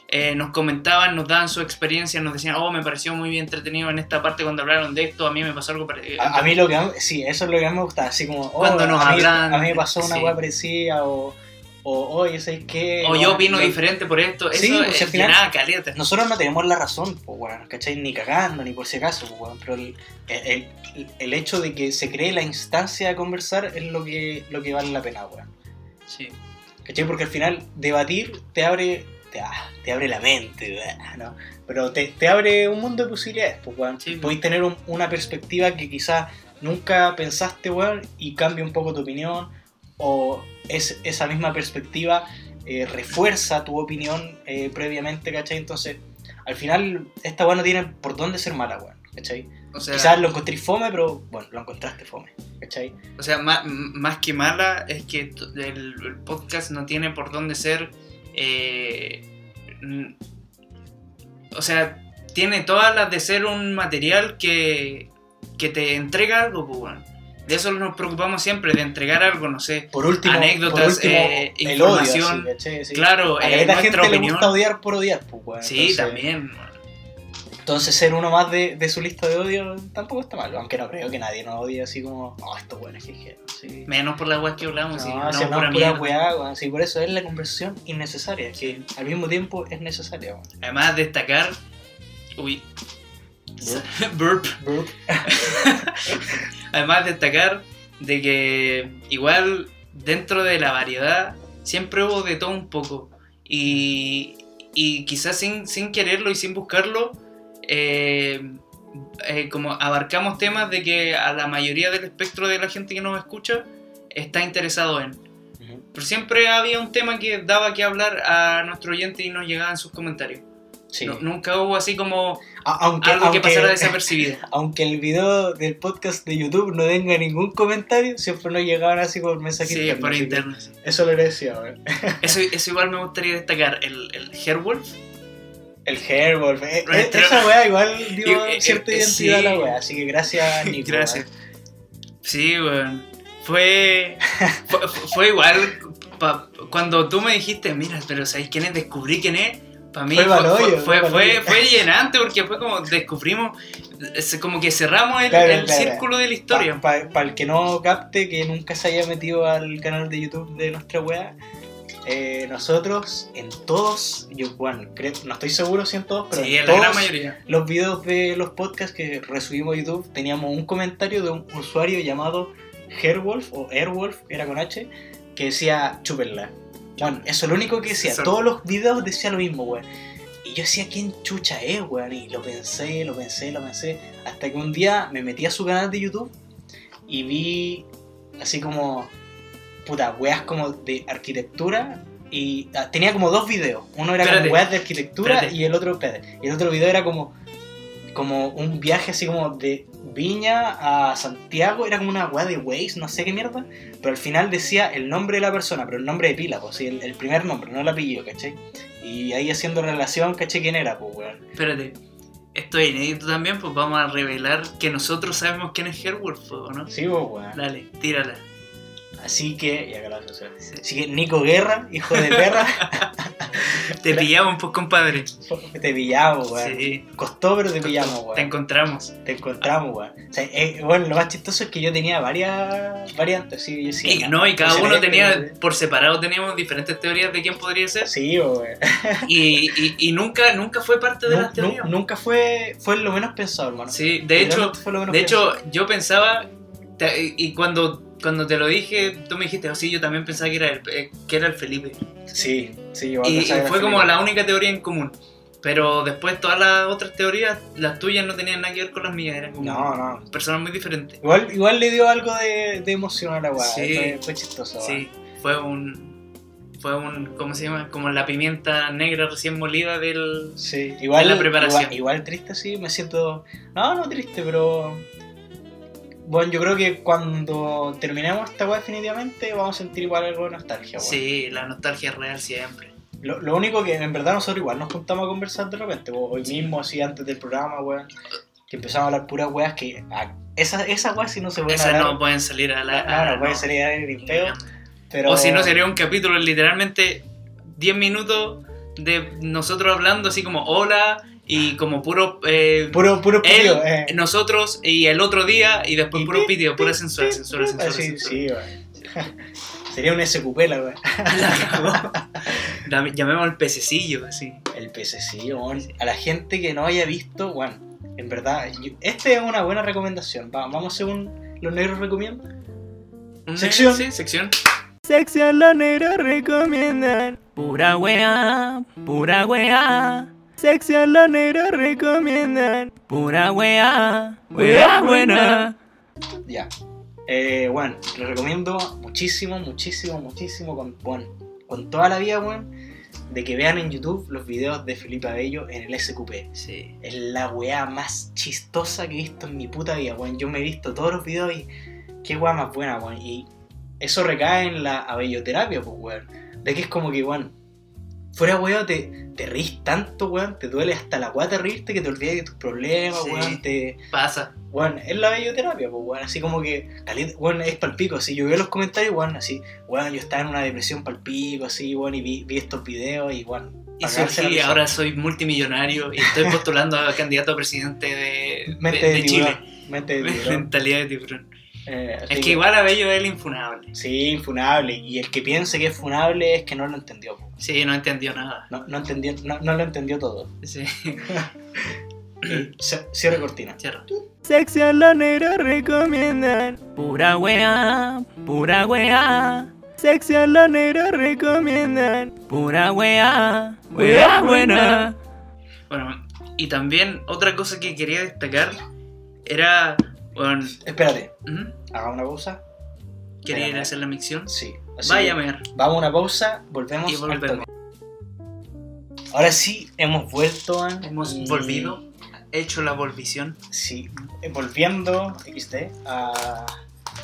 Speaker 3: eh, nos comentaban, nos daban su experiencia, nos decían, oh, me pareció muy bien entretenido en esta parte cuando hablaron de esto, a mí me pasó algo parecido.
Speaker 4: A, a mí lo que sí, eso es lo que más me gusta, así como, oh,
Speaker 3: Cuando nos
Speaker 4: a, mí,
Speaker 3: hablan,
Speaker 4: a mí me pasó una
Speaker 3: sí.
Speaker 4: weá parecida, o, o oye, ¿sabes qué?
Speaker 3: o
Speaker 4: No,
Speaker 3: yo opino
Speaker 4: no-
Speaker 3: diferente por esto,
Speaker 4: Sí,
Speaker 3: eso
Speaker 4: pues,
Speaker 3: es
Speaker 4: al final-
Speaker 3: llenaba caleta.
Speaker 4: Nosotros no tenemos la razón, pues, weón, ¿cachai? Ni cagando, ni por si acaso, pues, pero el, el- el hecho de que se cree la instancia de conversar es lo que, lo que vale la pena, weón.
Speaker 3: Sí.
Speaker 4: ¿Cachai? Porque al final debatir te abre, te, ah, te abre la mente, weón, ¿no? Pero te, te abre un mundo de posibilidades, pues, weón.
Speaker 3: Sí.
Speaker 4: Podéis tener un- una perspectiva que quizás nunca pensaste, weón, y cambia un poco tu opinión, o es, esa misma perspectiva eh, refuerza tu opinión eh, previamente, ¿cachai? Entonces, al final, esta weón no tiene por dónde ser mala, weón, ¿cachai?
Speaker 3: O sea,
Speaker 4: Quizás lo encontré fome, pero bueno, lo encontraste fome, ¿cachai?
Speaker 3: o sea más, más que mala es que el, el podcast no tiene por dónde ser... eh, o sea, tiene todas las de ser un material que, que te entrega algo, pues, weón. De eso nos preocupamos siempre, de entregar algo, no sé.
Speaker 4: Por último,
Speaker 3: Anécdotas,
Speaker 4: por último,
Speaker 3: eh, información. Claro,
Speaker 4: A
Speaker 3: eh,
Speaker 4: la gente le
Speaker 3: opinión.
Speaker 4: gusta odiar por odiar, pues, weón.
Speaker 3: Sí,
Speaker 4: Entonces-
Speaker 3: también.
Speaker 4: Entonces ser uno más de, de su lista de odio tampoco está mal, aunque no creo que nadie nos odie así como, oh, esto bueno, jeje. Sí.
Speaker 3: Menos por las weas que hablamos.
Speaker 4: No,
Speaker 3: hablamos
Speaker 4: si
Speaker 3: pura mierda.
Speaker 4: weá. Sí, por eso es la conversación innecesaria, que al mismo tiempo es necesaria, weón.
Speaker 3: Además, destacar. Uy. Burp.
Speaker 4: Burp.
Speaker 3: Además, destacar de que igual dentro de la variedad siempre hubo de todo un poco. Y, y quizás sin, sin quererlo y sin buscarlo, eh, eh, como abarcamos temas de que a la mayoría del espectro de la gente que nos escucha está interesado en. Pero siempre había un tema que daba que hablar a nuestro oyente y nos llegaban sus comentarios.
Speaker 4: Sí.
Speaker 3: No- nunca hubo así como
Speaker 4: aunque,
Speaker 3: algo que pasara desapercibido.
Speaker 4: aunque el video del podcast de YouTube no tenga ningún comentario, siempre nos llegaban así por mensaje
Speaker 3: Sí, por interno. sí.
Speaker 4: Eso lo decía.
Speaker 3: Eso, eso igual me gustaría destacar. El, el Hairwolf.
Speaker 4: El Hairwolf. eh, eh, esa weá igual dio
Speaker 3: Y- eh,
Speaker 4: cierta
Speaker 3: eh,
Speaker 4: identidad a la
Speaker 3: sí.
Speaker 4: weá, así que gracias, Nico.
Speaker 3: Gracias. Sí, weón. Fue, fue, fue igual pa- cuando tú me dijiste, mira, pero ¿sabéis quién es? Descubrí quién es. Para mí
Speaker 4: Fue
Speaker 3: fue, fue, llenante porque fue como descubrimos, es como que cerramos el,
Speaker 4: Claro,
Speaker 3: el
Speaker 4: claro.
Speaker 3: círculo de la historia.
Speaker 4: Para el que no capte, que nunca se haya metido al canal de YouTube de nuestra weá, eh, nosotros en todos, yo bueno, creo, no estoy seguro si en todos, pero
Speaker 3: sí,
Speaker 4: en
Speaker 3: la gran
Speaker 4: todos
Speaker 3: mayoría.
Speaker 4: los videos de los podcasts que resubimos a YouTube teníamos un comentario de un usuario llamado Hairwolf o Airwolf, era con H, que decía chúpenla. Bueno, eso es lo único que decía. Todos los videos decía lo mismo, weón. Y yo decía, ¿quién chucha es, weón? Y lo pensé, lo pensé, lo pensé. Hasta que un día me metí a su canal de YouTube y vi así como, puta, weas como de arquitectura. Y ah, tenía como dos videos. Uno era
Speaker 3: Espérate,
Speaker 4: como weas de arquitectura
Speaker 3: espérate.
Speaker 4: y el otro, espérate, y el otro video era como, como un viaje así como de Viña a Santiago. Era como una wea de Waze, no sé qué mierda. Pero al final decía el nombre de la persona, pero el nombre de pila, pues sí, el, el primer nombre, no el apellido, ¿cachai? Y ahí haciendo relación, ¿cachai? ¿Quién era, pues, weón?
Speaker 3: Espérate. Esto es inédito también, pues vamos a revelar que nosotros sabemos quién es ¿o ¿no?
Speaker 4: Sí, pues, weón.
Speaker 3: Dale, tírala.
Speaker 4: Así que.
Speaker 3: Sí.
Speaker 4: Así que Nico Guerra, hijo de perra,
Speaker 3: Te pillamos, pues, compadre.
Speaker 4: te pillamos, weón.
Speaker 3: Sí.
Speaker 4: Costó, pero te pillamos, weón.
Speaker 3: Te encontramos.
Speaker 4: Te encontramos, weón. O sea, eh, bueno, lo más chistoso es que yo tenía varias variantes, sí, yo
Speaker 3: Y, no, y cada uno
Speaker 4: era
Speaker 3: tenía, por separado teníamos diferentes teorías de quién podría ser.
Speaker 4: Sí, weón.
Speaker 3: Y, y, y nunca, nunca fue parte de las teorías.
Speaker 4: nu- nunca fue, fue lo menos pensado, hermano.
Speaker 3: Sí, de hecho, de hecho, yo pensaba, y cuando, cuando te lo dije, tú me dijiste, oh, sí, yo también pensaba que era el, eh, que era el Felipe.
Speaker 4: Sí, sí, yo
Speaker 3: Y, y fue como la única teoría en común. Pero después todas las otras teorías, las tuyas no tenían nada que ver con las mías, eran como
Speaker 4: No, no.
Speaker 3: personas muy diferentes.
Speaker 4: Igual, igual le dio algo de, de emoción a la weá.
Speaker 3: Sí.
Speaker 4: Fue, fue chistoso.
Speaker 3: Sí, fue un. Fue un. ¿Cómo se llama? Como la pimienta negra recién molida del.
Speaker 4: Sí, igual,
Speaker 3: En la preparación.
Speaker 4: Igual, igual triste, sí, me siento. No, no triste, pero. Bueno, yo creo que cuando terminemos esta weá definitivamente vamos a sentir igual algo de nostalgia, weón.
Speaker 3: Sí, la nostalgia es real siempre.
Speaker 4: Lo, lo único que en verdad nosotros igual nos juntamos a conversar de repente, hoy mismo, así antes del programa, weón. que empezamos a hablar puras weas que a- esas esa weas sí no se pueden
Speaker 3: Esas
Speaker 4: hablar.
Speaker 3: no pueden salir a la.
Speaker 4: No,
Speaker 3: a-
Speaker 4: no puede salir a ni peo, pero
Speaker 3: O si no, sería un capítulo literalmente 10 minutos de nosotros hablando así como hola y como puro. eh,
Speaker 4: puro puro
Speaker 3: él,
Speaker 4: eh.
Speaker 3: nosotros y el otro día y después
Speaker 4: Y
Speaker 3: puro
Speaker 4: pi,
Speaker 3: pitido, pura censura, censura, censura.
Speaker 4: Sí, weón. Sería un SQP la weón.
Speaker 3: La cagó. Dame- Llamemos al pececillo, así.
Speaker 4: El weón. A la gente que no haya visto, bueno, en verdad, yo- esta es una buena recomendación. Va- vamos según los negros recomiendan. Sección.
Speaker 3: Sí, sección.
Speaker 2: Sección Los Negros Recomiendan. Pura wea, pura wea. Sección Los Negros Recomiendan. Pura wea, wea buena.
Speaker 4: Ya. Eh, bueno, les recomiendo muchísimo, muchísimo, muchísimo, con, bueno, con toda la vida, weón, de que vean en YouTube los videos de Felipe Abello en el SQP.
Speaker 3: Sí.
Speaker 4: Es la weá más chistosa que he visto en mi puta vida, weón. Yo me he visto todos los videos y qué weá más buena, weón. Y eso recae en la abelloterapia, pues, weón. De que es como que, weón, fuera weón, te, te reís tanto, weón, te duele hasta la guata reírte que te olvidas de tus problemas,
Speaker 3: Sí.
Speaker 4: weón, te...
Speaker 3: Pasa.
Speaker 4: Weón, es la belloterapia, pues, weón, así como que, weón, es palpico, así, yo veo los comentarios, weón, así, weón, yo estaba en una depresión palpico, así, weón, y vi, vi estos videos y, weón,
Speaker 3: Y surgí, ahora soy multimillonario y estoy postulando a candidato a presidente de,
Speaker 4: Mente
Speaker 3: de-
Speaker 4: de,
Speaker 3: de Chile.
Speaker 4: mente de tiburón.
Speaker 3: Mentalidad de tiburón.
Speaker 4: Eh,
Speaker 3: Es que igual a Bello es el infunable.
Speaker 4: Sí, infunable. Y el que piense que es funable es que no lo entendió. po.
Speaker 3: Sí, no entendió nada.
Speaker 4: No, no, entendió, no, no lo entendió todo.
Speaker 3: Sí,
Speaker 4: Cierre cortina.
Speaker 3: cierto.
Speaker 2: Sección Los Negros Recomiendan. Pura wea, pura wea. Sección Los Negros Recomiendan. Pura wea, wea buena.
Speaker 3: Bueno, y también otra cosa que quería destacar era. Bueno,
Speaker 4: Espérate,
Speaker 3: ¿mm?
Speaker 4: haga una pausa.
Speaker 3: ¿quería ir a hacer la micción?
Speaker 4: Sí. Así
Speaker 3: Vaya a ver.
Speaker 4: Vamos a una pausa, volvemos.
Speaker 3: Y volvemos.
Speaker 4: Ahora sí, hemos vuelto. man,
Speaker 3: Hemos
Speaker 4: y-
Speaker 3: volvido, hecho la volvición.
Speaker 4: Sí, eh, volviendo, XD, a,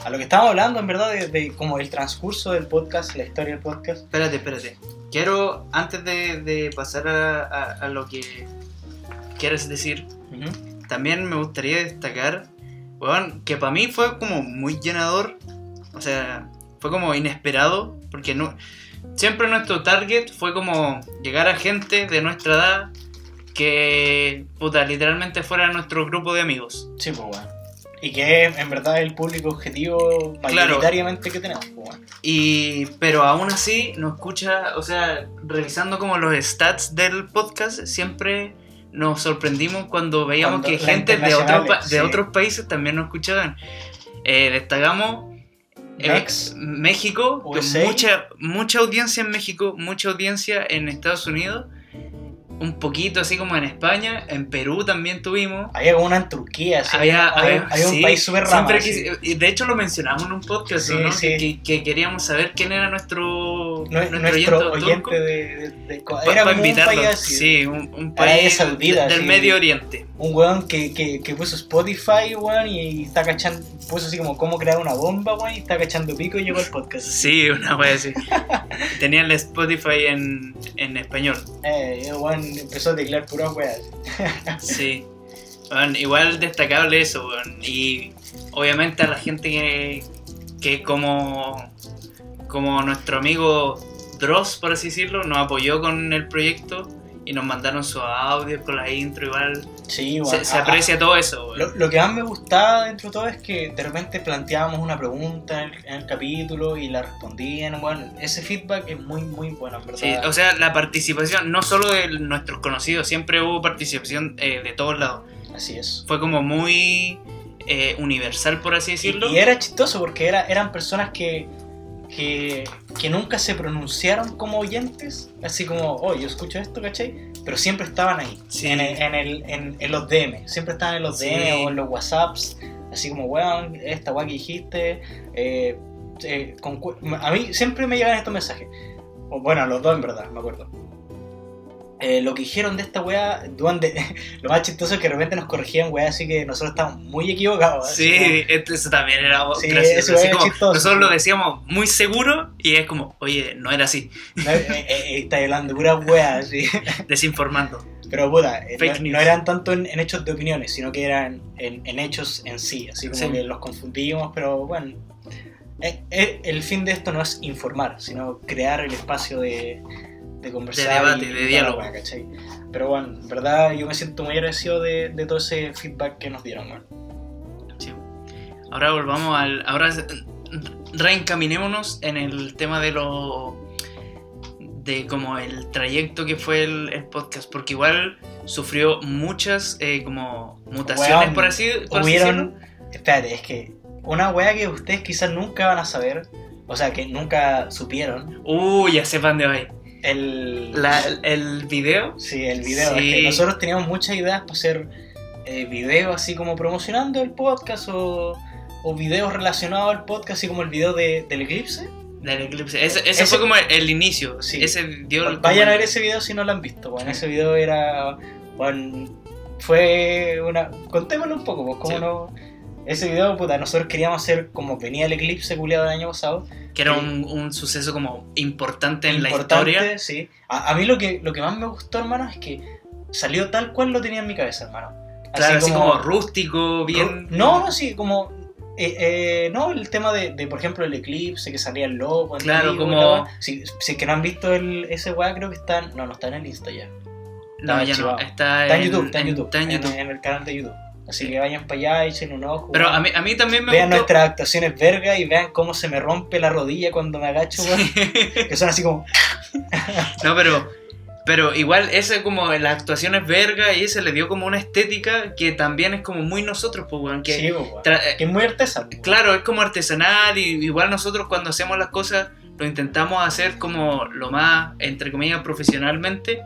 Speaker 4: a lo que estábamos hablando, en verdad, de, de como el transcurso del podcast, la historia del podcast.
Speaker 3: Espérate, espérate. Quiero, antes de, de pasar a, a- a lo que quieres decir,
Speaker 4: Ujú.
Speaker 3: también me gustaría destacar, weón, que para mí fue como muy llenador, o sea, fue como inesperado, porque no, siempre nuestro target fue como llegar a gente de nuestra edad que, puta, literalmente fuera nuestro grupo de amigos.
Speaker 4: Sí, pues bueno. Y que es en verdad el público objetivo
Speaker 3: Claro.
Speaker 4: mayoritariamente que tenemos. Pues, bueno.
Speaker 3: Y, pero aún así, nos escucha, o sea, revisando como los stats del podcast, siempre nos sorprendimos cuando veíamos
Speaker 4: Cuando
Speaker 3: que gente de, otro de
Speaker 4: sí.
Speaker 3: otros países también nos escuchaban. Eh, destacamos
Speaker 4: Mex,
Speaker 3: México,
Speaker 4: USA.
Speaker 3: mucha, mucha audiencia en México, mucha audiencia en Estados Unidos, un poquito así como en España, en Perú también tuvimos.
Speaker 4: había como una en Turquía, sí,
Speaker 3: Había,
Speaker 4: había,
Speaker 3: había-
Speaker 4: había un
Speaker 3: sí,
Speaker 4: país súper raro.
Speaker 3: y De hecho lo mencionamos en un podcast,
Speaker 4: Sí,
Speaker 3: ¿no?
Speaker 4: sí.
Speaker 3: Que, que- que queríamos saber quién era nuestro,
Speaker 4: Nuestro,
Speaker 3: nuestro
Speaker 4: oyente, de, de- de- era
Speaker 3: pa
Speaker 4: un país
Speaker 3: sí, un, un país
Speaker 4: Saudita,
Speaker 3: de- del
Speaker 4: sí.
Speaker 3: Medio Oriente.
Speaker 4: un weón que, que, que puso Spotify, weón, y está cachando, puso así como cómo crear una bomba, weón, y está cachando pico y llegó el podcast.
Speaker 3: Sí, una wea así. Tenían el Spotify en, en español.
Speaker 4: Eh, weón empezó a teclear puras weas.
Speaker 3: Sí. Igual destacable eso. Y obviamente a la gente que, que como, como nuestro amigo Dross, por así decirlo, nos apoyó con el proyecto y nos mandaron sus audios con la intro, igual
Speaker 4: Sí, weón.
Speaker 3: se, se
Speaker 4: Ah,
Speaker 3: aprecia todo eso.
Speaker 4: Lo, lo que más me gustaba dentro de todo es que de repente planteábamos una pregunta en el, en el capítulo y la respondían. Bueno, ese feedback es muy, muy bueno, en verdad.
Speaker 3: Sí, o sea, la participación, no solo de nuestros conocidos, siempre hubo participación eh, de todos lados.
Speaker 4: Así es.
Speaker 3: Fue como muy eh, universal, por así
Speaker 4: Y,
Speaker 3: decirlo.
Speaker 4: y era chistoso porque era, eran personas que, que, que nunca se pronunciaron como oyentes, así como, oh, yo escucho esto, ¿cachai? Pero siempre estaban ahí,
Speaker 3: Sí.
Speaker 4: en, el- en, el, en, en los DM, siempre estaban en los
Speaker 3: Sí.
Speaker 4: DM o en los WhatsApps, así como, weón, esta weá que dijiste, eh, eh, a mí siempre me llegan estos mensajes, o bueno, los dos en verdad, me acuerdo. Eh, lo que dijeron de esta weá, lo más chistoso es que de repente nos corregían weá, así que nosotros estábamos muy equivocados. como-
Speaker 3: Sí, este- eso también era
Speaker 4: Sí,
Speaker 3: gracioso. Así como, nosotros lo decíamos muy seguro y es como, oye, no era así,
Speaker 4: No, eh, eh, está hablando de puras weas, así.
Speaker 3: desinformando.
Speaker 4: Pero puta,
Speaker 3: Fake
Speaker 4: no,
Speaker 3: news.
Speaker 4: no eran tanto en, en hechos de opiniones, sino que eran en, en hechos en sí. Así como
Speaker 3: Sí.
Speaker 4: que los confundimos, pero bueno. El fin de esto no es informar, sino crear el espacio de, de conversar.
Speaker 3: debate,
Speaker 4: y-
Speaker 3: de diálogo.
Speaker 4: Pero bueno, en verdad yo me siento muy agradecido de, de todo ese feedback que nos dieron, weón.
Speaker 3: Sí. Ahora volvamos al. Ahora reencaminémonos en el tema de lo. de como el trayecto que fue el, el podcast. Porque igual sufrió muchas eh, como mutaciones, por así, por así decirlo.
Speaker 4: Hubieron. Espérate, es que una weá que ustedes quizás nunca van a saber, o sea, que nunca supieron,
Speaker 3: Uy, ya sepan de hoy.
Speaker 4: El.
Speaker 3: La- el video.
Speaker 4: Sí, el video.
Speaker 3: Sí.
Speaker 4: Es que nosotros teníamos muchas ideas para hacer eh, videos así como promocionando el podcast o, o videos relacionados al podcast, así como el video de, del eclipse.
Speaker 3: Del eclipse. Ese, ese
Speaker 4: Ese-
Speaker 3: fue como el, el inicio.
Speaker 4: Sí.
Speaker 3: Ese dio
Speaker 4: Vayan a ver ese video si no lo han visto. Bueno, ese video era. Bueno, fue una. Contémoslo un poco, pues, cómo
Speaker 3: Sí.
Speaker 4: no. Ese video, puta, nosotros queríamos hacer como venía el eclipse culiado del año pasado.
Speaker 3: Que era un, un suceso como importante en la
Speaker 4: importante,
Speaker 3: historia.
Speaker 4: sí. A, a mí lo que, lo que más me gustó, hermano, es que salió tal cual lo tenía en mi cabeza, hermano.
Speaker 3: Claro, así como, rústico, bien.
Speaker 4: No, no, sí, como. eh, eh, no, el tema de, de, por ejemplo, el eclipse, que salía el loco.
Speaker 3: Claro, como-
Speaker 4: la. Si, si es que no han visto el, ese weá, creo que está. No, no está en el Insta ya.
Speaker 3: No,
Speaker 4: Está
Speaker 3: ya no. Está,
Speaker 4: Está en YouTube, está en YouTube.
Speaker 3: Está en YouTube.
Speaker 4: en el canal de YouTube. Así que vayan para allá, echen un ojo.
Speaker 3: Pero a mí, a mí también me
Speaker 4: Vean
Speaker 3: gustó.
Speaker 4: nuestras actuaciones verga y vean cómo se me rompe la rodilla cuando me agacho, weón. Que son así como.
Speaker 3: no, pero, pero igual ese como las actuaciones verga y ese le dio como una estética que también es como muy nosotros, pues, weón. Que,
Speaker 4: Sí, pues, Que es muy artesano. weón.
Speaker 3: claro, es como artesanal y igual nosotros cuando hacemos las cosas lo intentamos hacer como lo más, entre comillas, profesionalmente,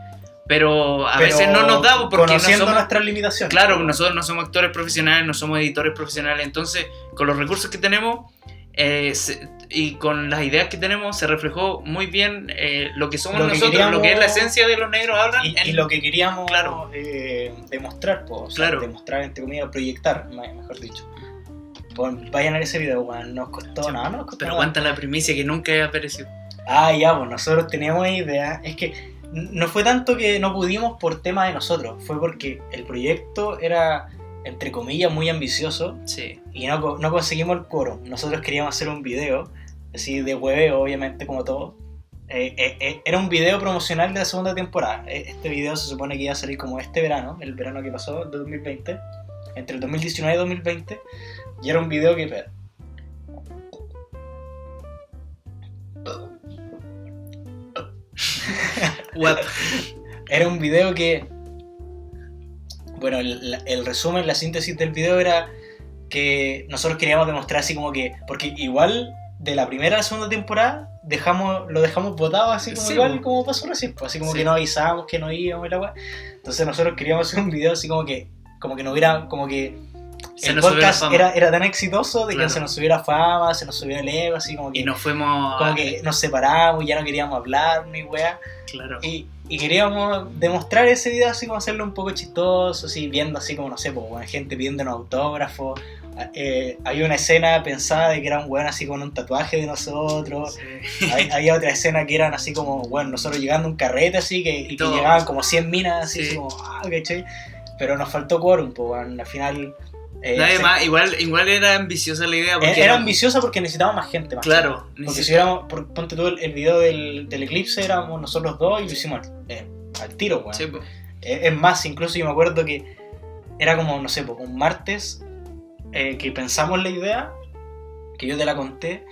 Speaker 3: pero a
Speaker 4: Pero
Speaker 3: veces no nos da porque no
Speaker 4: Conociendo
Speaker 3: somos...
Speaker 4: nuestras limitaciones.
Speaker 3: Claro, nosotros no somos actores profesionales, no somos editores profesionales, entonces con los recursos que tenemos eh, se- y con las ideas que tenemos se reflejó muy bien eh, lo que somos
Speaker 4: Lo que
Speaker 3: nosotros,
Speaker 4: queríamos-
Speaker 3: lo que es la esencia de los negros hablan.
Speaker 4: Y,
Speaker 3: en-
Speaker 4: y lo que queríamos
Speaker 3: Claro.
Speaker 4: eh, demostrar, pues, o sea,
Speaker 3: Claro.
Speaker 4: demostrar, entre comillas, proyectar, me- mejor dicho. Pues, vayan a ver ese video, weón. Nos costó
Speaker 3: Sí,
Speaker 4: nada, no nos costó
Speaker 3: Pero
Speaker 4: nada.
Speaker 3: aguanta la primicia que nunca ha aparecido.
Speaker 4: Ah, ya, pues nosotros teníamos idea. Es que no fue tanto que no pudimos por tema de nosotros, fue porque el proyecto era, entre comillas, muy ambicioso
Speaker 3: Sí,
Speaker 4: y no, no conseguimos el quórum. Nosotros queríamos hacer un video, así de hueveo, obviamente, como todo. Eh, eh, eh, era un video promocional de la segunda temporada. Eh, Este video se supone que iba a salir como este verano, el verano que pasó, de 2020, entre el 2019 y 2020. Y era un video que...
Speaker 3: Guap.
Speaker 4: Era un video que. Bueno, el, el resumen, la síntesis del video era que nosotros queríamos demostrar así como que. Porque igual de la primera a la segunda temporada dejamos, lo dejamos votado así como
Speaker 3: Sí,
Speaker 4: igual como pasó recién, pues, así como
Speaker 3: Sí.
Speaker 4: que no avisábamos que no íbamos y la. Entonces nosotros queríamos hacer un video así como que. Como que no hubiera. Como que. El podcast era, era tan exitoso de
Speaker 3: Claro.
Speaker 4: que se nos subiera fama, se nos subiera el ego, así como que.
Speaker 3: Y nos fuimos.
Speaker 4: como que nos separamos, ya no queríamos hablar ni weá.
Speaker 3: Claro.
Speaker 4: Y, y queríamos demostrar ese video así como hacerlo un poco chistoso, así viendo así como, no sé, pues, bueno, gente pidiendo autógrafos. Eh, había una escena pensada de que era un weón así con un tatuaje de nosotros.
Speaker 3: Sí.
Speaker 4: Había otra escena que eran así como, bueno, nosotros llegando a un carrete así que, y que
Speaker 3: Todo.
Speaker 4: llegaban como 100 minas así,
Speaker 3: Sí.
Speaker 4: así como, ah, ¿cachai? Pero nos faltó quórum, pues, bueno, al final... eh,
Speaker 3: Nadie más, igual, igual era ambiciosa la idea. Porque
Speaker 4: era, era ambiciosa porque necesitábamos más gente más.
Speaker 3: Claro.
Speaker 4: Porque
Speaker 3: neces-
Speaker 4: si éramos, por- ponte tú el, el video del, del eclipse, éramos nosotros dos y lo hicimos al, eh, al tiro, weón.
Speaker 3: Sí.
Speaker 4: Eh, Es más, incluso yo me acuerdo que era como, no sé, un martes eh, que pensamos la idea, que yo te la conté,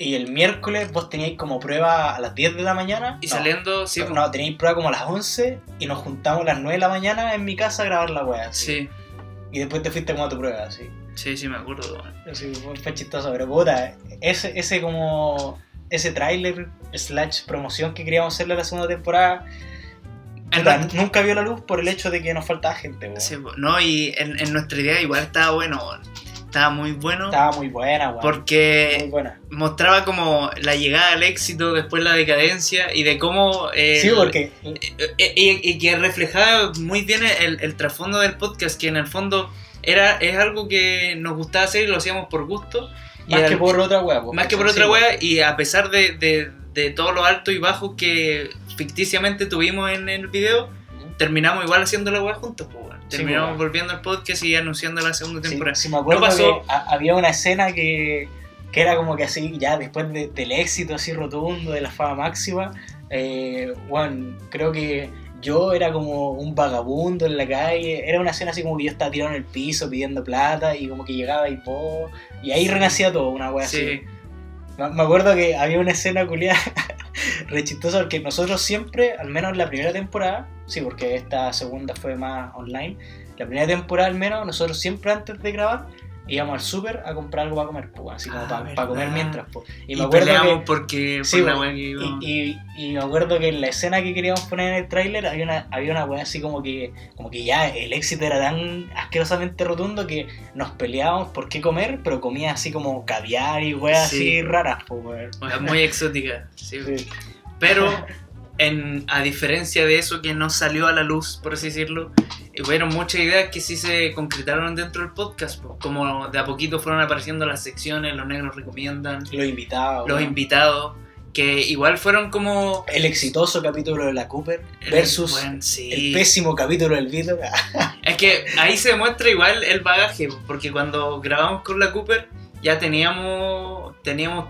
Speaker 4: y el miércoles vos teníais como prueba a las 10 de la mañana.
Speaker 3: Y
Speaker 4: no,
Speaker 3: saliendo, sí.
Speaker 4: No, teníais prueba como a las 11 y nos juntamos a las 9 de la mañana en mi casa a grabar la weá.
Speaker 3: sí,
Speaker 4: Y después te fuiste como a tu prueba, así.
Speaker 3: sí, sí, me acuerdo.
Speaker 4: Así, fue, chistoso, pero puta, ese, ese como. Ese tráiler slash promoción que queríamos hacerle a la segunda temporada.
Speaker 3: En
Speaker 4: puta,
Speaker 3: nuestra-
Speaker 4: nunca vio la luz por el hecho de que nos faltaba gente,
Speaker 3: sí, no, y en, en nuestra idea igual estaba bueno. Estaba muy bueno.
Speaker 4: Estaba muy buena, weón.
Speaker 3: Porque
Speaker 4: Muy buena.
Speaker 3: mostraba como la llegada al éxito, después la decadencia y de cómo... eh,
Speaker 4: sí, porque.
Speaker 3: eh, y, y que reflejaba muy bien el, el trasfondo del podcast, que en el fondo era, es algo que nos gustaba hacer y lo hacíamos por gusto.
Speaker 4: Más
Speaker 3: al-
Speaker 4: que por otra weá, po,
Speaker 3: más que por otra
Speaker 4: Sí,
Speaker 3: wea, y a pesar de, de, de todos los altos y bajos que ficticiamente tuvimos en el video, terminamos igual haciendo la weá juntos, pues, weón. Terminamos
Speaker 4: weón.
Speaker 3: volviendo al podcast y anunciando la segunda temporada.
Speaker 4: sí, me acuerdo
Speaker 3: No pasó-
Speaker 4: que había una escena que, que era como que así, ya después de- del éxito así rotundo, de la fama máxima, eh, bueno, creo que yo era como un vagabundo en la calle, era una escena así como que yo estaba tirado en el piso pidiendo plata y como que llegaba y vos, y ahí renacía todo, una wea así.
Speaker 3: Sí,
Speaker 4: Me me acuerdo que había una escena culiada re chistosa porque nosotros siempre, al menos en la primera temporada, sí, porque esta segunda fue más online, la primera temporada al menos, nosotros siempre antes de grabar íbamos al súper a comprar algo para comer, pues, así como
Speaker 3: Ah,
Speaker 4: para comer mientras. Pues.
Speaker 3: y,
Speaker 4: Y, me acuerdo
Speaker 3: peleamos
Speaker 4: que,
Speaker 3: porque
Speaker 4: Sí,
Speaker 3: por la weá
Speaker 4: y, y- y me acuerdo que en la escena que queríamos poner en el tráiler había una, había una weá así como que, como que ya el éxito era tan asquerosamente rotundo que nos peleábamos por qué comer, pero comía así como caviar y weas
Speaker 3: Sí.
Speaker 4: así raras, pues,
Speaker 3: weá muy exótica. sí.
Speaker 4: Sí.
Speaker 3: Pero, en, a diferencia de eso que no salió a la luz, por así decirlo, eh, hubieron muchas ideas que sí se concretaron dentro del podcast. po. Como de a poquito fueron apareciendo las secciones, los negros recomiendan,
Speaker 4: Los invitados.
Speaker 3: los invitados, que igual fueron como...
Speaker 4: El exitoso capítulo de la Cooper versus
Speaker 3: Bueno, sí.
Speaker 4: el pésimo capítulo del Vito.
Speaker 3: Es que ahí se demuestra igual el bagaje, porque cuando grabamos con la Cooper ya teníamos teníamos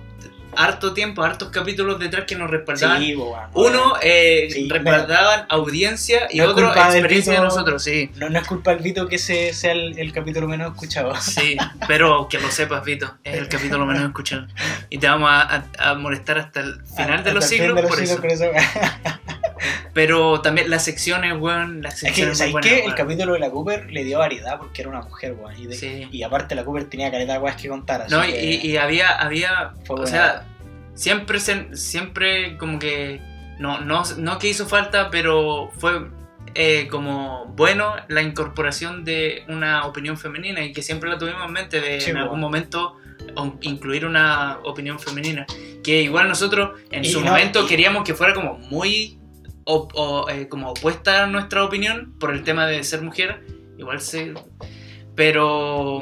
Speaker 3: harto tiempo, hartos capítulos detrás que nos respaldaban.
Speaker 4: Sí.
Speaker 3: Uno eh,
Speaker 4: Sí,
Speaker 3: respaldaban audiencia y
Speaker 4: no
Speaker 3: otro experiencia de nosotros, sí.
Speaker 4: No, no es culpa del Vito que ese sea el, el capítulo menos escuchado.
Speaker 3: Sí, pero que lo sepas, Vito, es el capítulo menos escuchado. Y te vamos a, a- a molestar hasta el final de
Speaker 4: Hasta
Speaker 3: los siglos
Speaker 4: de los
Speaker 3: por eso.
Speaker 4: por eso.
Speaker 3: Pero también las secciones, weón, las
Speaker 4: Es
Speaker 3: secciones
Speaker 4: que,
Speaker 3: muy
Speaker 4: ¿sabes
Speaker 3: buenas,
Speaker 4: qué? El capítulo de la Cooper le dio variedad porque era una mujer, weón. Y, de-
Speaker 3: Sí.
Speaker 4: y aparte la Cooper tenía caleta de weas que contar. así
Speaker 3: No, y,
Speaker 4: que-
Speaker 3: y- y había, había o
Speaker 4: buena.
Speaker 3: sea, siempre, se- siempre como que, no, no, no que hizo falta, pero fue eh, como bueno la incorporación de una opinión femenina y que siempre la tuvimos en mente de
Speaker 4: Sí,
Speaker 3: en algún momento incluir una opinión femenina. Que igual nosotros en
Speaker 4: Y
Speaker 3: su
Speaker 4: no,
Speaker 3: momento
Speaker 4: y-
Speaker 3: queríamos que fuera como muy op- o, eh, como opuesta a nuestra opinión por el tema de ser mujer. Igual se... Pero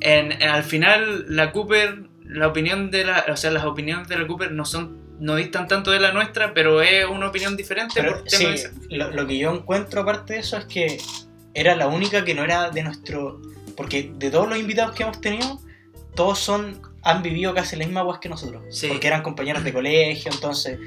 Speaker 3: en, al final la Cooper, la opinión de la, o sea, las opiniones de la Cooper no son, no distan tanto de la nuestra, pero es una opinión diferente
Speaker 4: Pero,
Speaker 3: por tema
Speaker 4: sí,
Speaker 3: de-
Speaker 4: lo, lo que yo encuentro aparte de eso es que era la única que no era de nuestro... Porque de todos los invitados que hemos tenido, todos son han vivido casi las mismas weas que nosotros.
Speaker 3: Sí.
Speaker 4: Porque eran compañeros de colegio, entonces...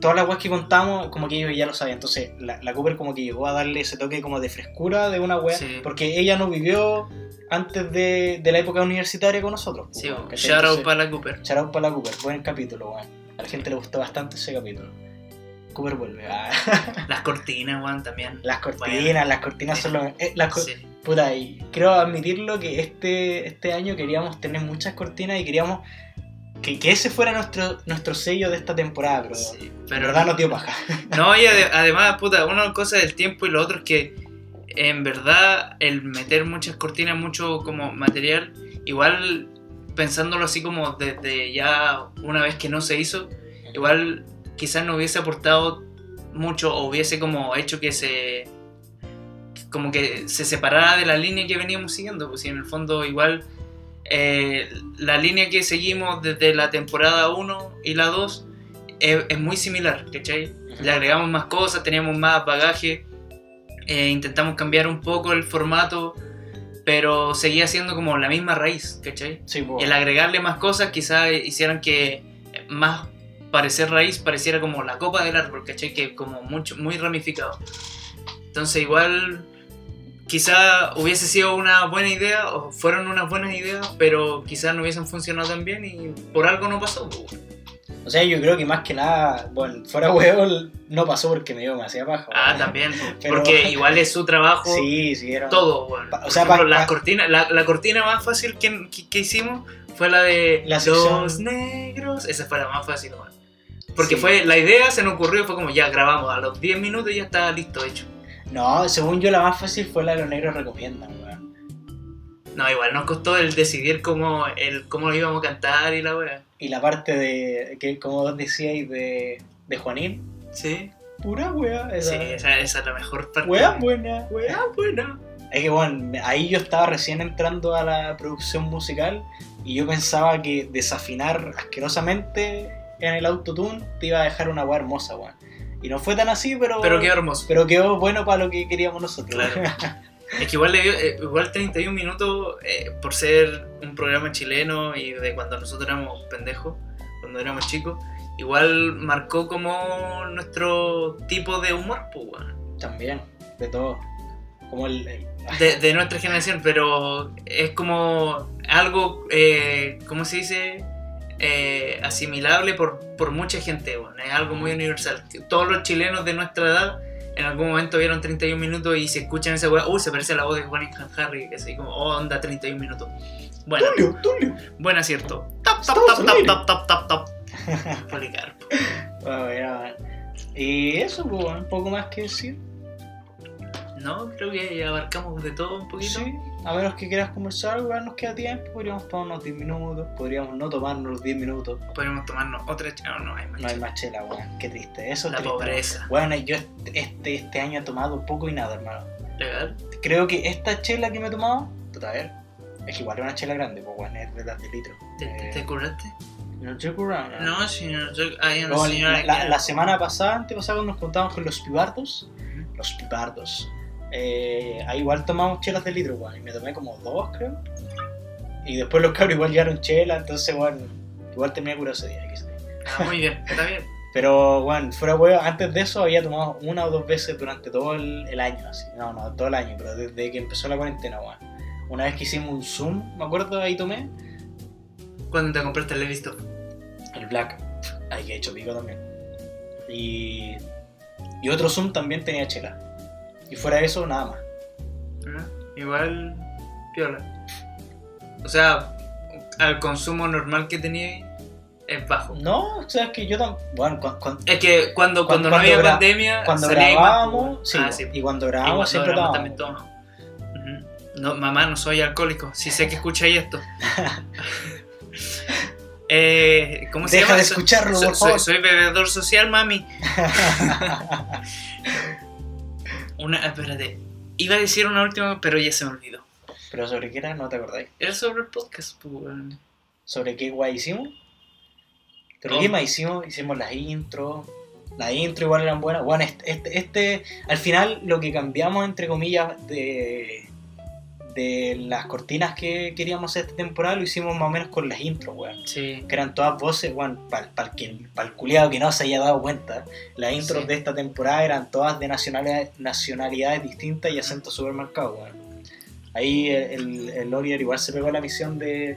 Speaker 4: todas las weas que contamos, como que ellos ya lo sabían. Entonces, la, la Cooper como que llegó a darle ese toque como de frescura de una wea.
Speaker 3: Sí.
Speaker 4: Porque ella no vivió antes de, de la época universitaria con nosotros. pues,
Speaker 3: Sí,
Speaker 4: ¿cachai?
Speaker 3: shout out para la Cooper.
Speaker 4: Shout out para la Cooper, buen capítulo, weón. A la gente le gustó bastante ese capítulo. Cooper vuelve. ah.
Speaker 3: Las cortinas, weón, también.
Speaker 4: Las cortinas,
Speaker 3: Bueno.
Speaker 4: las cortinas son lo eh, las co-
Speaker 3: Sí.
Speaker 4: Puta, y creo admitirlo que este, este año queríamos tener muchas cortinas y queríamos que, que ese fuera nuestro, nuestro sello de esta temporada, pero,
Speaker 3: Sí,
Speaker 4: en
Speaker 3: pero
Speaker 4: verdad nos dio paja.
Speaker 3: No, y ade- además, puta, una cosa del tiempo y lo otro es que en verdad el meter muchas cortinas, mucho como material, igual pensándolo así como desde ya una vez que no se hizo, igual quizás no hubiese aportado mucho o hubiese como hecho que se como que se separara de la línea que veníamos siguiendo, pues si en el fondo igual eh, la línea que seguimos desde la temporada 1 y la 2 es, es muy similar, ¿cachai? Le agregamos más cosas, teníamos más bagaje, eh, intentamos cambiar un poco el formato, pero seguía siendo como la misma raíz, ¿cachai?
Speaker 4: Sí.
Speaker 3: El agregarle más cosas quizás hicieran que más parecer raíz pareciera como la copa del árbol, ¿cachai? Que como mucho, muy ramificado. Entonces igual quizá hubiese sido una buena idea o fueron unas buenas ideas, pero quizás no hubiesen funcionado tan bien y por algo no pasó.
Speaker 4: O sea, yo creo que más que nada, bueno, fuera huevo, no pasó porque me dio demasiada paja.
Speaker 3: Ah, también,
Speaker 4: Pero-
Speaker 3: porque igual es su trabajo.
Speaker 4: Sí, sí, era.
Speaker 3: todo, bueno.
Speaker 4: O sea,
Speaker 3: ejemplo, las cortinas- la, la cortina más fácil que, que- que hicimos fue la de
Speaker 4: La sección-
Speaker 3: los negros. Esa fue la más fácil, bueno. Porque
Speaker 4: Sí.
Speaker 3: fue la idea, se nos ocurrió, fue como ya grabamos, a los 10 minutos ya estaba listo, hecho.
Speaker 4: No, según yo, la más fácil fue la de los negros recomiendan, weón.
Speaker 3: No, igual nos costó el decidir cómo, el, cómo lo íbamos a cantar y la wea.
Speaker 4: Y la parte de, que como vos decíais, de, de Juanín,
Speaker 3: Sí,
Speaker 4: pura wea. Esa,
Speaker 3: sí, esa, esa es la mejor parte.
Speaker 4: Wea buena,
Speaker 3: Wea buena.
Speaker 4: Es que bueno, ahí yo estaba recién entrando a la producción musical y yo pensaba que desafinar asquerosamente en el autotune te iba a dejar una weá hermosa, weón. Y no fue tan así, pero.
Speaker 3: Pero qué hermoso.
Speaker 4: pero quedó bueno para lo que queríamos nosotros.
Speaker 3: Claro. Es que igual, le dio- eh, igual 31 minutos, eh, por ser un programa chileno y de cuando nosotros éramos pendejos, cuando éramos chicos, igual marcó como nuestro tipo de humor, pues, weón.
Speaker 4: También, de todo. Como el. el-
Speaker 3: de, de nuestra generación, pero es como algo, eh, ¿cómo se dice? Eh, asimilable por, por mucha gente, es algo muy universal. Todos los chilenos de nuestra edad en algún momento vieron 31 minutos y se escuchan esa weá, uy, se parece a la voz de Juan Harry, que así como, oh, onda 31 minutos. Bueno,
Speaker 4: Tulio, Tulio.
Speaker 3: buen acierto. Tap, tap, tap, tap, tap, tap, tap, tap. Policarpo.
Speaker 4: Bueno, ya. Y eso, pues, un poco más que decir.
Speaker 3: No, creo que abarcamos de todo un poquito.
Speaker 4: Sí, a menos que quieras conversar, igual nos queda tiempo. Podríamos tomarnos 10 minutos, podríamos no tomarnos los 10 minutos.
Speaker 3: Podemos tomarnos otra ch- No, no hay más.
Speaker 4: No hay más chela, weón. Qué triste. Eso es
Speaker 3: La
Speaker 4: triste.
Speaker 3: pobreza.
Speaker 4: Bueno, yo este, este año he tomado poco y nada, hermano.
Speaker 3: Legal.
Speaker 4: Creo que esta chela que me he tomado, puta, a ver, es que igual es una chela grande, pues, weón, es de las de litro.
Speaker 3: ¿Te, te,
Speaker 4: Eh,
Speaker 3: te curaste?
Speaker 4: no estoy curando.
Speaker 3: No, señor. Yo, hay una
Speaker 4: No,
Speaker 3: señora
Speaker 4: la,
Speaker 3: que-
Speaker 4: la semana pasada, antepasada, cuando nos juntábamos con los pibardos, los pibardos, eh, ahí igual tomamos chelas de litro, weón, y me tomé como dos, creo. Y después los cabros igual llegaron chela, entonces, weón, igual tenía curado ese día.
Speaker 3: Ah, muy bien, está bien.
Speaker 4: Pero, bueno, fuera huevo, antes de eso había tomado una o dos veces durante todo el, el año, así. No, no, todo el año, pero desde que empezó la cuarentena, weón. Una vez que hicimos un Zoom, me acuerdo, ahí tomé
Speaker 3: ¿Cuándo te compraste el visto?
Speaker 4: el Black. Ahí que he hecho pico también. Y, y otro Zoom también tenía chela. Y fuera de eso, nada más.
Speaker 3: Igual, piola. O sea, al consumo normal que tenía es bajo.
Speaker 4: No, o sea, es que yo también. Bueno, cu- cu-
Speaker 3: Es que cuando, cuando,
Speaker 4: Cuando
Speaker 3: no había pandemia,
Speaker 4: cuando grabábamos,
Speaker 3: pues,
Speaker 4: sí,
Speaker 3: ah, sí.
Speaker 4: y cuando grabábamos siempre
Speaker 3: grabamos también. Ujú. No, mamá, no soy alcohólico. Si sé que escucháis esto. eh, ¿Cómo se
Speaker 4: Deja
Speaker 3: llama?
Speaker 4: de escucharlo, por
Speaker 3: soy,
Speaker 4: favor.
Speaker 3: soy bebedor social, mami. Una, espérate. Iba a decir una última, pero ya se me olvidó.
Speaker 4: Pero sobre qué era, no te acordáis.
Speaker 3: Era sobre el podcast, pues.
Speaker 4: ¿Sobre qué guay hicimos? ¿Pero
Speaker 3: Oh.
Speaker 4: qué más hicimos? Hicimos las intros. Las intros igual eran buenas. Bueno, este, este, este- al final lo que cambiamos, entre comillas, de, de las cortinas que queríamos hacer esta temporada, lo hicimos más o menos con las intros, weón.
Speaker 3: Sí.
Speaker 4: Que eran todas voces, weón, para el culiado que no se haya dado cuenta. Las intros
Speaker 3: Sí.
Speaker 4: de esta temporada eran todas de nacionalidades, nacionalidades distintas y acentos súper marcados, weón. Ahí el, el Oliver igual se pegó la misión de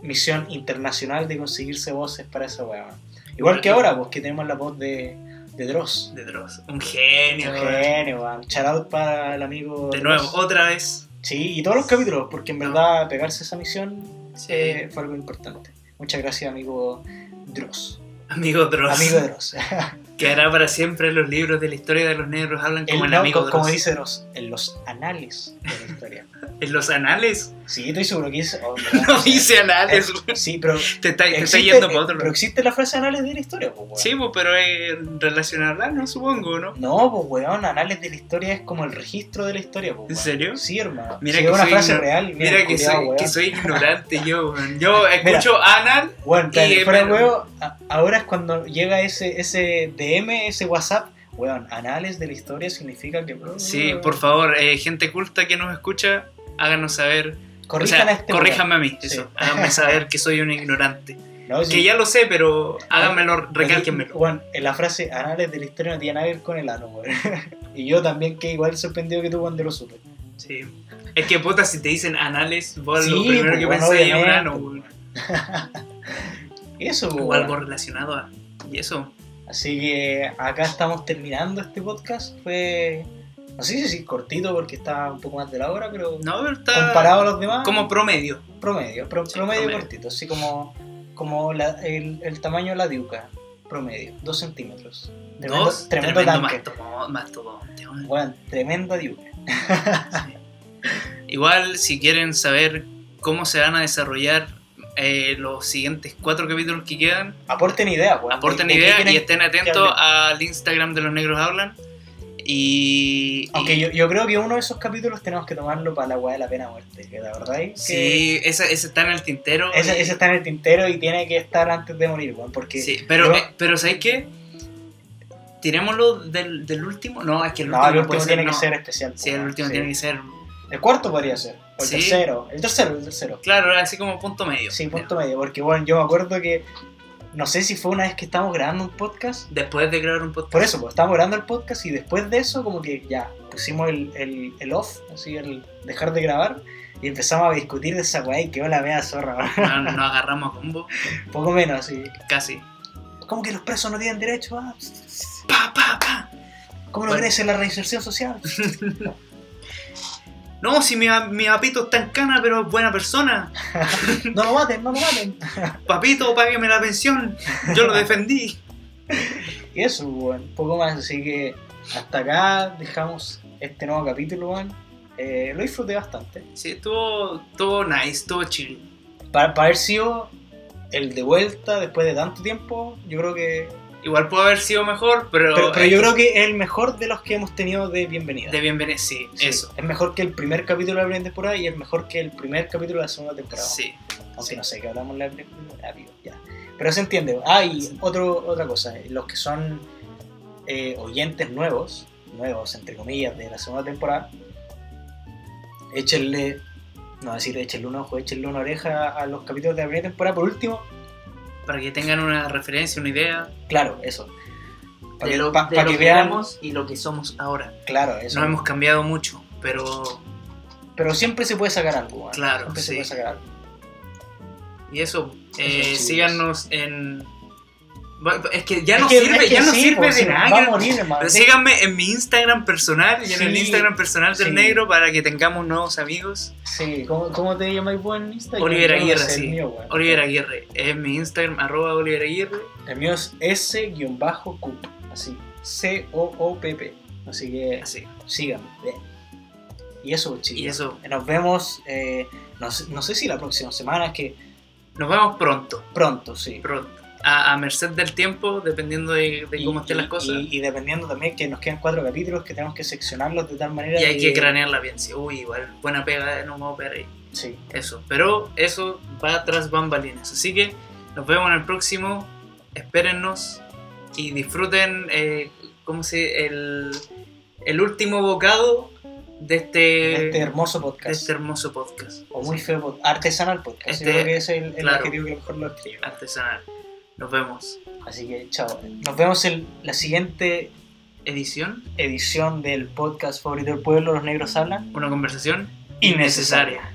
Speaker 4: misión internacional de conseguirse voces para esa weón. Igual que ahora, pues que tenemos la voz de, de Dross.
Speaker 3: De Dross. Un genio,
Speaker 4: Un genio, weón. Shout out para el amigo
Speaker 3: De
Speaker 4: Dross.
Speaker 3: nuevo, otra vez.
Speaker 4: Sí, y todos los capítulos, porque en verdad pegarse esa misión
Speaker 3: Sí.
Speaker 4: eh, fue algo importante. Muchas gracias, amigo Dross.
Speaker 3: Amigo Dross.
Speaker 4: Amigo Dross.
Speaker 3: Que hará para siempre los libros de la historia de los negros hablan como
Speaker 4: El-
Speaker 3: el,
Speaker 4: no,
Speaker 3: amigo
Speaker 4: co- como
Speaker 3: Dross.
Speaker 4: dice Dross, en los anales de la historia.
Speaker 3: En los anales.
Speaker 4: Sí, estoy seguro que dice. oh, en
Speaker 3: No dice anales,
Speaker 4: Eh,
Speaker 3: weón.
Speaker 4: Sí, pero
Speaker 3: Te está, te está
Speaker 4: existe,
Speaker 3: yendo para otro
Speaker 4: pero
Speaker 3: lado.
Speaker 4: existe la frase anales de la historia, pues, weón.
Speaker 3: Sí, pues, pero relacionarla, no supongo, ¿no?
Speaker 4: No, pues weón, anales de la historia es como el registro de la historia, pues.
Speaker 3: ¿En
Speaker 4: weón.
Speaker 3: serio?
Speaker 4: Sí, hermano.
Speaker 3: Mira
Speaker 4: Sí,
Speaker 3: que
Speaker 4: es una
Speaker 3: soy
Speaker 4: frase real.
Speaker 3: Mira, que, soy,
Speaker 4: weón.
Speaker 3: que soy ignorante yo, weón. Yo escucho anal.
Speaker 4: Bueno,
Speaker 3: y,
Speaker 4: fuera a- ahora es cuando llega ese, ese DM, ese WhatsApp. Weón, anales de la historia significa que.
Speaker 3: Sí, por favor, eh, gente culta que nos escucha, háganos saber.
Speaker 4: Corrijan
Speaker 3: o sea,
Speaker 4: a este
Speaker 3: corríjanme a mí,
Speaker 4: Sí.
Speaker 3: eso. Háganme saber que soy un ignorante.
Speaker 4: No, sí.
Speaker 3: Que ya lo sé, pero háganmelo, recálquenmelo.
Speaker 4: Bueno, en la frase anales de la historia no tiene nada que ver con el ano, weón. y yo también que igual sorprendido que tú cuando lo supe.
Speaker 3: Sí. Es que puta, si te dicen anales, vos lo
Speaker 4: Sí,
Speaker 3: primero
Speaker 4: pues,
Speaker 3: que
Speaker 4: bueno,
Speaker 3: pensáis es un ano,
Speaker 4: pues.
Speaker 3: weón.
Speaker 4: Eso,
Speaker 3: O
Speaker 4: weón.
Speaker 3: algo relacionado a. Y eso.
Speaker 4: Así que acá estamos terminando este podcast. Fue, no sé si decir cortito porque está un poco más de la hora, pero
Speaker 3: No, está.
Speaker 4: comparado a los demás,
Speaker 3: Como promedio.
Speaker 4: promedio, pro-
Speaker 3: Sí,
Speaker 4: promedio,
Speaker 3: promedio.
Speaker 4: cortito, así como, como la- el, el tamaño de la diuca, promedio, 2 centímetros. Tremendo,
Speaker 3: Dos,
Speaker 4: tremendo,
Speaker 3: tremendo
Speaker 4: tanque.
Speaker 3: mastodonte.
Speaker 4: Bueno, tremenda diuca.
Speaker 3: Sí. Igual, si quieren saber cómo se van a desarrollar eh, los siguientes cuatro capítulos que quedan,
Speaker 4: Aporten ideas, weón.
Speaker 3: aporten
Speaker 4: ¿De- de qué
Speaker 3: ideas y estén atentos al Instagram de los negros hablan. Y.
Speaker 4: Aunque
Speaker 3: y-
Speaker 4: yo, yo creo que uno de esos capítulos tenemos que tomarlo para la weá de la pena muerte, que la verdad es que
Speaker 3: Sí, ese, ese está en el tintero.
Speaker 4: ese,
Speaker 3: y-
Speaker 4: ese está en el tintero y tiene que estar antes de morir, weón, porque
Speaker 3: sí, pero,
Speaker 4: yo-
Speaker 3: eh, pero ¿sabes qué? tirémoslo del, del último. No, es que el
Speaker 4: No,
Speaker 3: último
Speaker 4: el último
Speaker 3: puede
Speaker 4: tiene
Speaker 3: ser,
Speaker 4: que
Speaker 3: no.
Speaker 4: ser especial.
Speaker 3: Sí, el último
Speaker 4: sí.
Speaker 3: tiene que ser.
Speaker 4: El cuarto podría ser. O el
Speaker 3: Sí.
Speaker 4: tercero. El tercero, el tercero.
Speaker 3: Claro, así como punto medio.
Speaker 4: Sí, punto medio. Porque, bueno, yo me acuerdo que. No sé si fue una vez que estábamos grabando un podcast.
Speaker 3: Después de grabar un podcast.
Speaker 4: Por eso, pues estábamos grabando el podcast y después de eso, como que ya pusimos el, el, el off, así, el dejar de grabar. Y empezamos a discutir de esa weá y quedó la media zorra.
Speaker 3: Nos, nos agarramos a combo,
Speaker 4: Poco menos, así.
Speaker 3: casi.
Speaker 4: ¿Cómo que los presos no tienen derecho a.?
Speaker 3: Pa, pa, pa.
Speaker 4: ¿Cómo no
Speaker 3: Bueno.
Speaker 4: crece la reinserción social?
Speaker 3: No, si mi, mi papito está en cana, pero es buena persona.
Speaker 4: No lo maten, no lo maten.
Speaker 3: Papito, págueme la pensión. Yo lo defendí.
Speaker 4: Y eso, weón, poco más. Así que hasta acá dejamos este nuevo capítulo, weón. Eh, lo disfruté bastante.
Speaker 3: Sí, estuvo, estuvo nice, estuvo chill.
Speaker 4: Para, para haber sido el de vuelta después de tanto tiempo, yo creo que.
Speaker 3: Igual pudo haber sido mejor, pero.
Speaker 4: Pero, pero yo creo que es el mejor de los que hemos tenido de bienvenida.
Speaker 3: De bienvenida, sí,
Speaker 4: Sí,
Speaker 3: eso.
Speaker 4: Es mejor que el primer capítulo de la primera temporada y es mejor que el primer capítulo de la segunda temporada.
Speaker 3: Sí.
Speaker 4: Aunque
Speaker 3: sí.
Speaker 4: no sé que hablamos la primera ya. Pero se entiende. Ah, y otro, otra cosa. Los que son eh, oyentes nuevos, nuevos entre comillas, de la segunda temporada, échenle, no decir échenle un ojo, échenle una oreja a los capítulos de la primera temporada. Por último,
Speaker 3: Para que tengan una referencia, una idea
Speaker 4: claro, eso. Para
Speaker 3: de
Speaker 4: que,
Speaker 3: lo,
Speaker 4: pa-
Speaker 3: de
Speaker 4: pa'
Speaker 3: lo
Speaker 4: que
Speaker 3: que
Speaker 4: vean,
Speaker 3: éramos y lo que somos ahora.
Speaker 4: claro, eso.
Speaker 3: No hemos cambiado mucho, pero.
Speaker 4: Pero siempre se puede sacar algo. weón.
Speaker 3: Claro,
Speaker 4: Siempre se puede sacar algo.
Speaker 3: Y eso, eh, síganos en. Es que ya
Speaker 4: Es
Speaker 3: no
Speaker 4: que-
Speaker 3: sirve,
Speaker 4: es que
Speaker 3: ya no
Speaker 4: sí,
Speaker 3: sirve
Speaker 4: pues,
Speaker 3: de
Speaker 4: sí,
Speaker 3: nada.
Speaker 4: Va a morir, hermano.
Speaker 3: Síganme en mi Instagram personal y en el Instagram personal del negro para que tengamos nuevos amigos.
Speaker 4: Sí, ¿cómo, cómo te llamas vos en Instagram?
Speaker 3: Oliver
Speaker 4: no
Speaker 3: Aguirre,
Speaker 4: sé
Speaker 3: sí.
Speaker 4: mío.
Speaker 3: Oliver Aguirre. Es mi Instagram, arroba Oliver Aguirre.
Speaker 4: El mío es S-Q, así, C-O-O-P-P. Así que
Speaker 3: Así.
Speaker 4: síganme. Y eso, chicos.
Speaker 3: Y eso.
Speaker 4: Nos vemos, eh, no, sé, no sé si la próxima semana, es que
Speaker 3: Nos vemos pronto.
Speaker 4: pronto, sí.
Speaker 3: Pronto. A, a merced del tiempo, dependiendo de, de
Speaker 4: Y-
Speaker 3: cómo estén las cosas.
Speaker 4: Y, y dependiendo también que nos quedan cuatro capítulos, que tenemos que seccionarlos de tal manera
Speaker 3: Y hay que
Speaker 4: que-
Speaker 3: cranearla bien. Sí, uy, igual, buena pega, no me voy a pegar ahí.
Speaker 4: Sí,
Speaker 3: Eso. Pero eso va tras bambalinas. Así que nos vemos en el próximo. Espérennos y disfruten, eh, ¿cómo se el, el último bocado de este,
Speaker 4: este hermoso
Speaker 3: de
Speaker 4: podcast.
Speaker 3: este hermoso podcast.
Speaker 4: o muy feo pod- artesanal podcast.
Speaker 3: Este-
Speaker 4: Yo creo que ese es el, el
Speaker 3: claro.
Speaker 4: adjetivo que mejor lo escribe.
Speaker 3: Artesanal. Nos vemos.
Speaker 4: Así que, chao. Nos vemos en la siguiente
Speaker 3: Edición,
Speaker 4: edición del podcast favorito del pueblo, Los Negros Hablan.
Speaker 3: una conversación
Speaker 4: Innecesaria.
Speaker 3: innecesaria.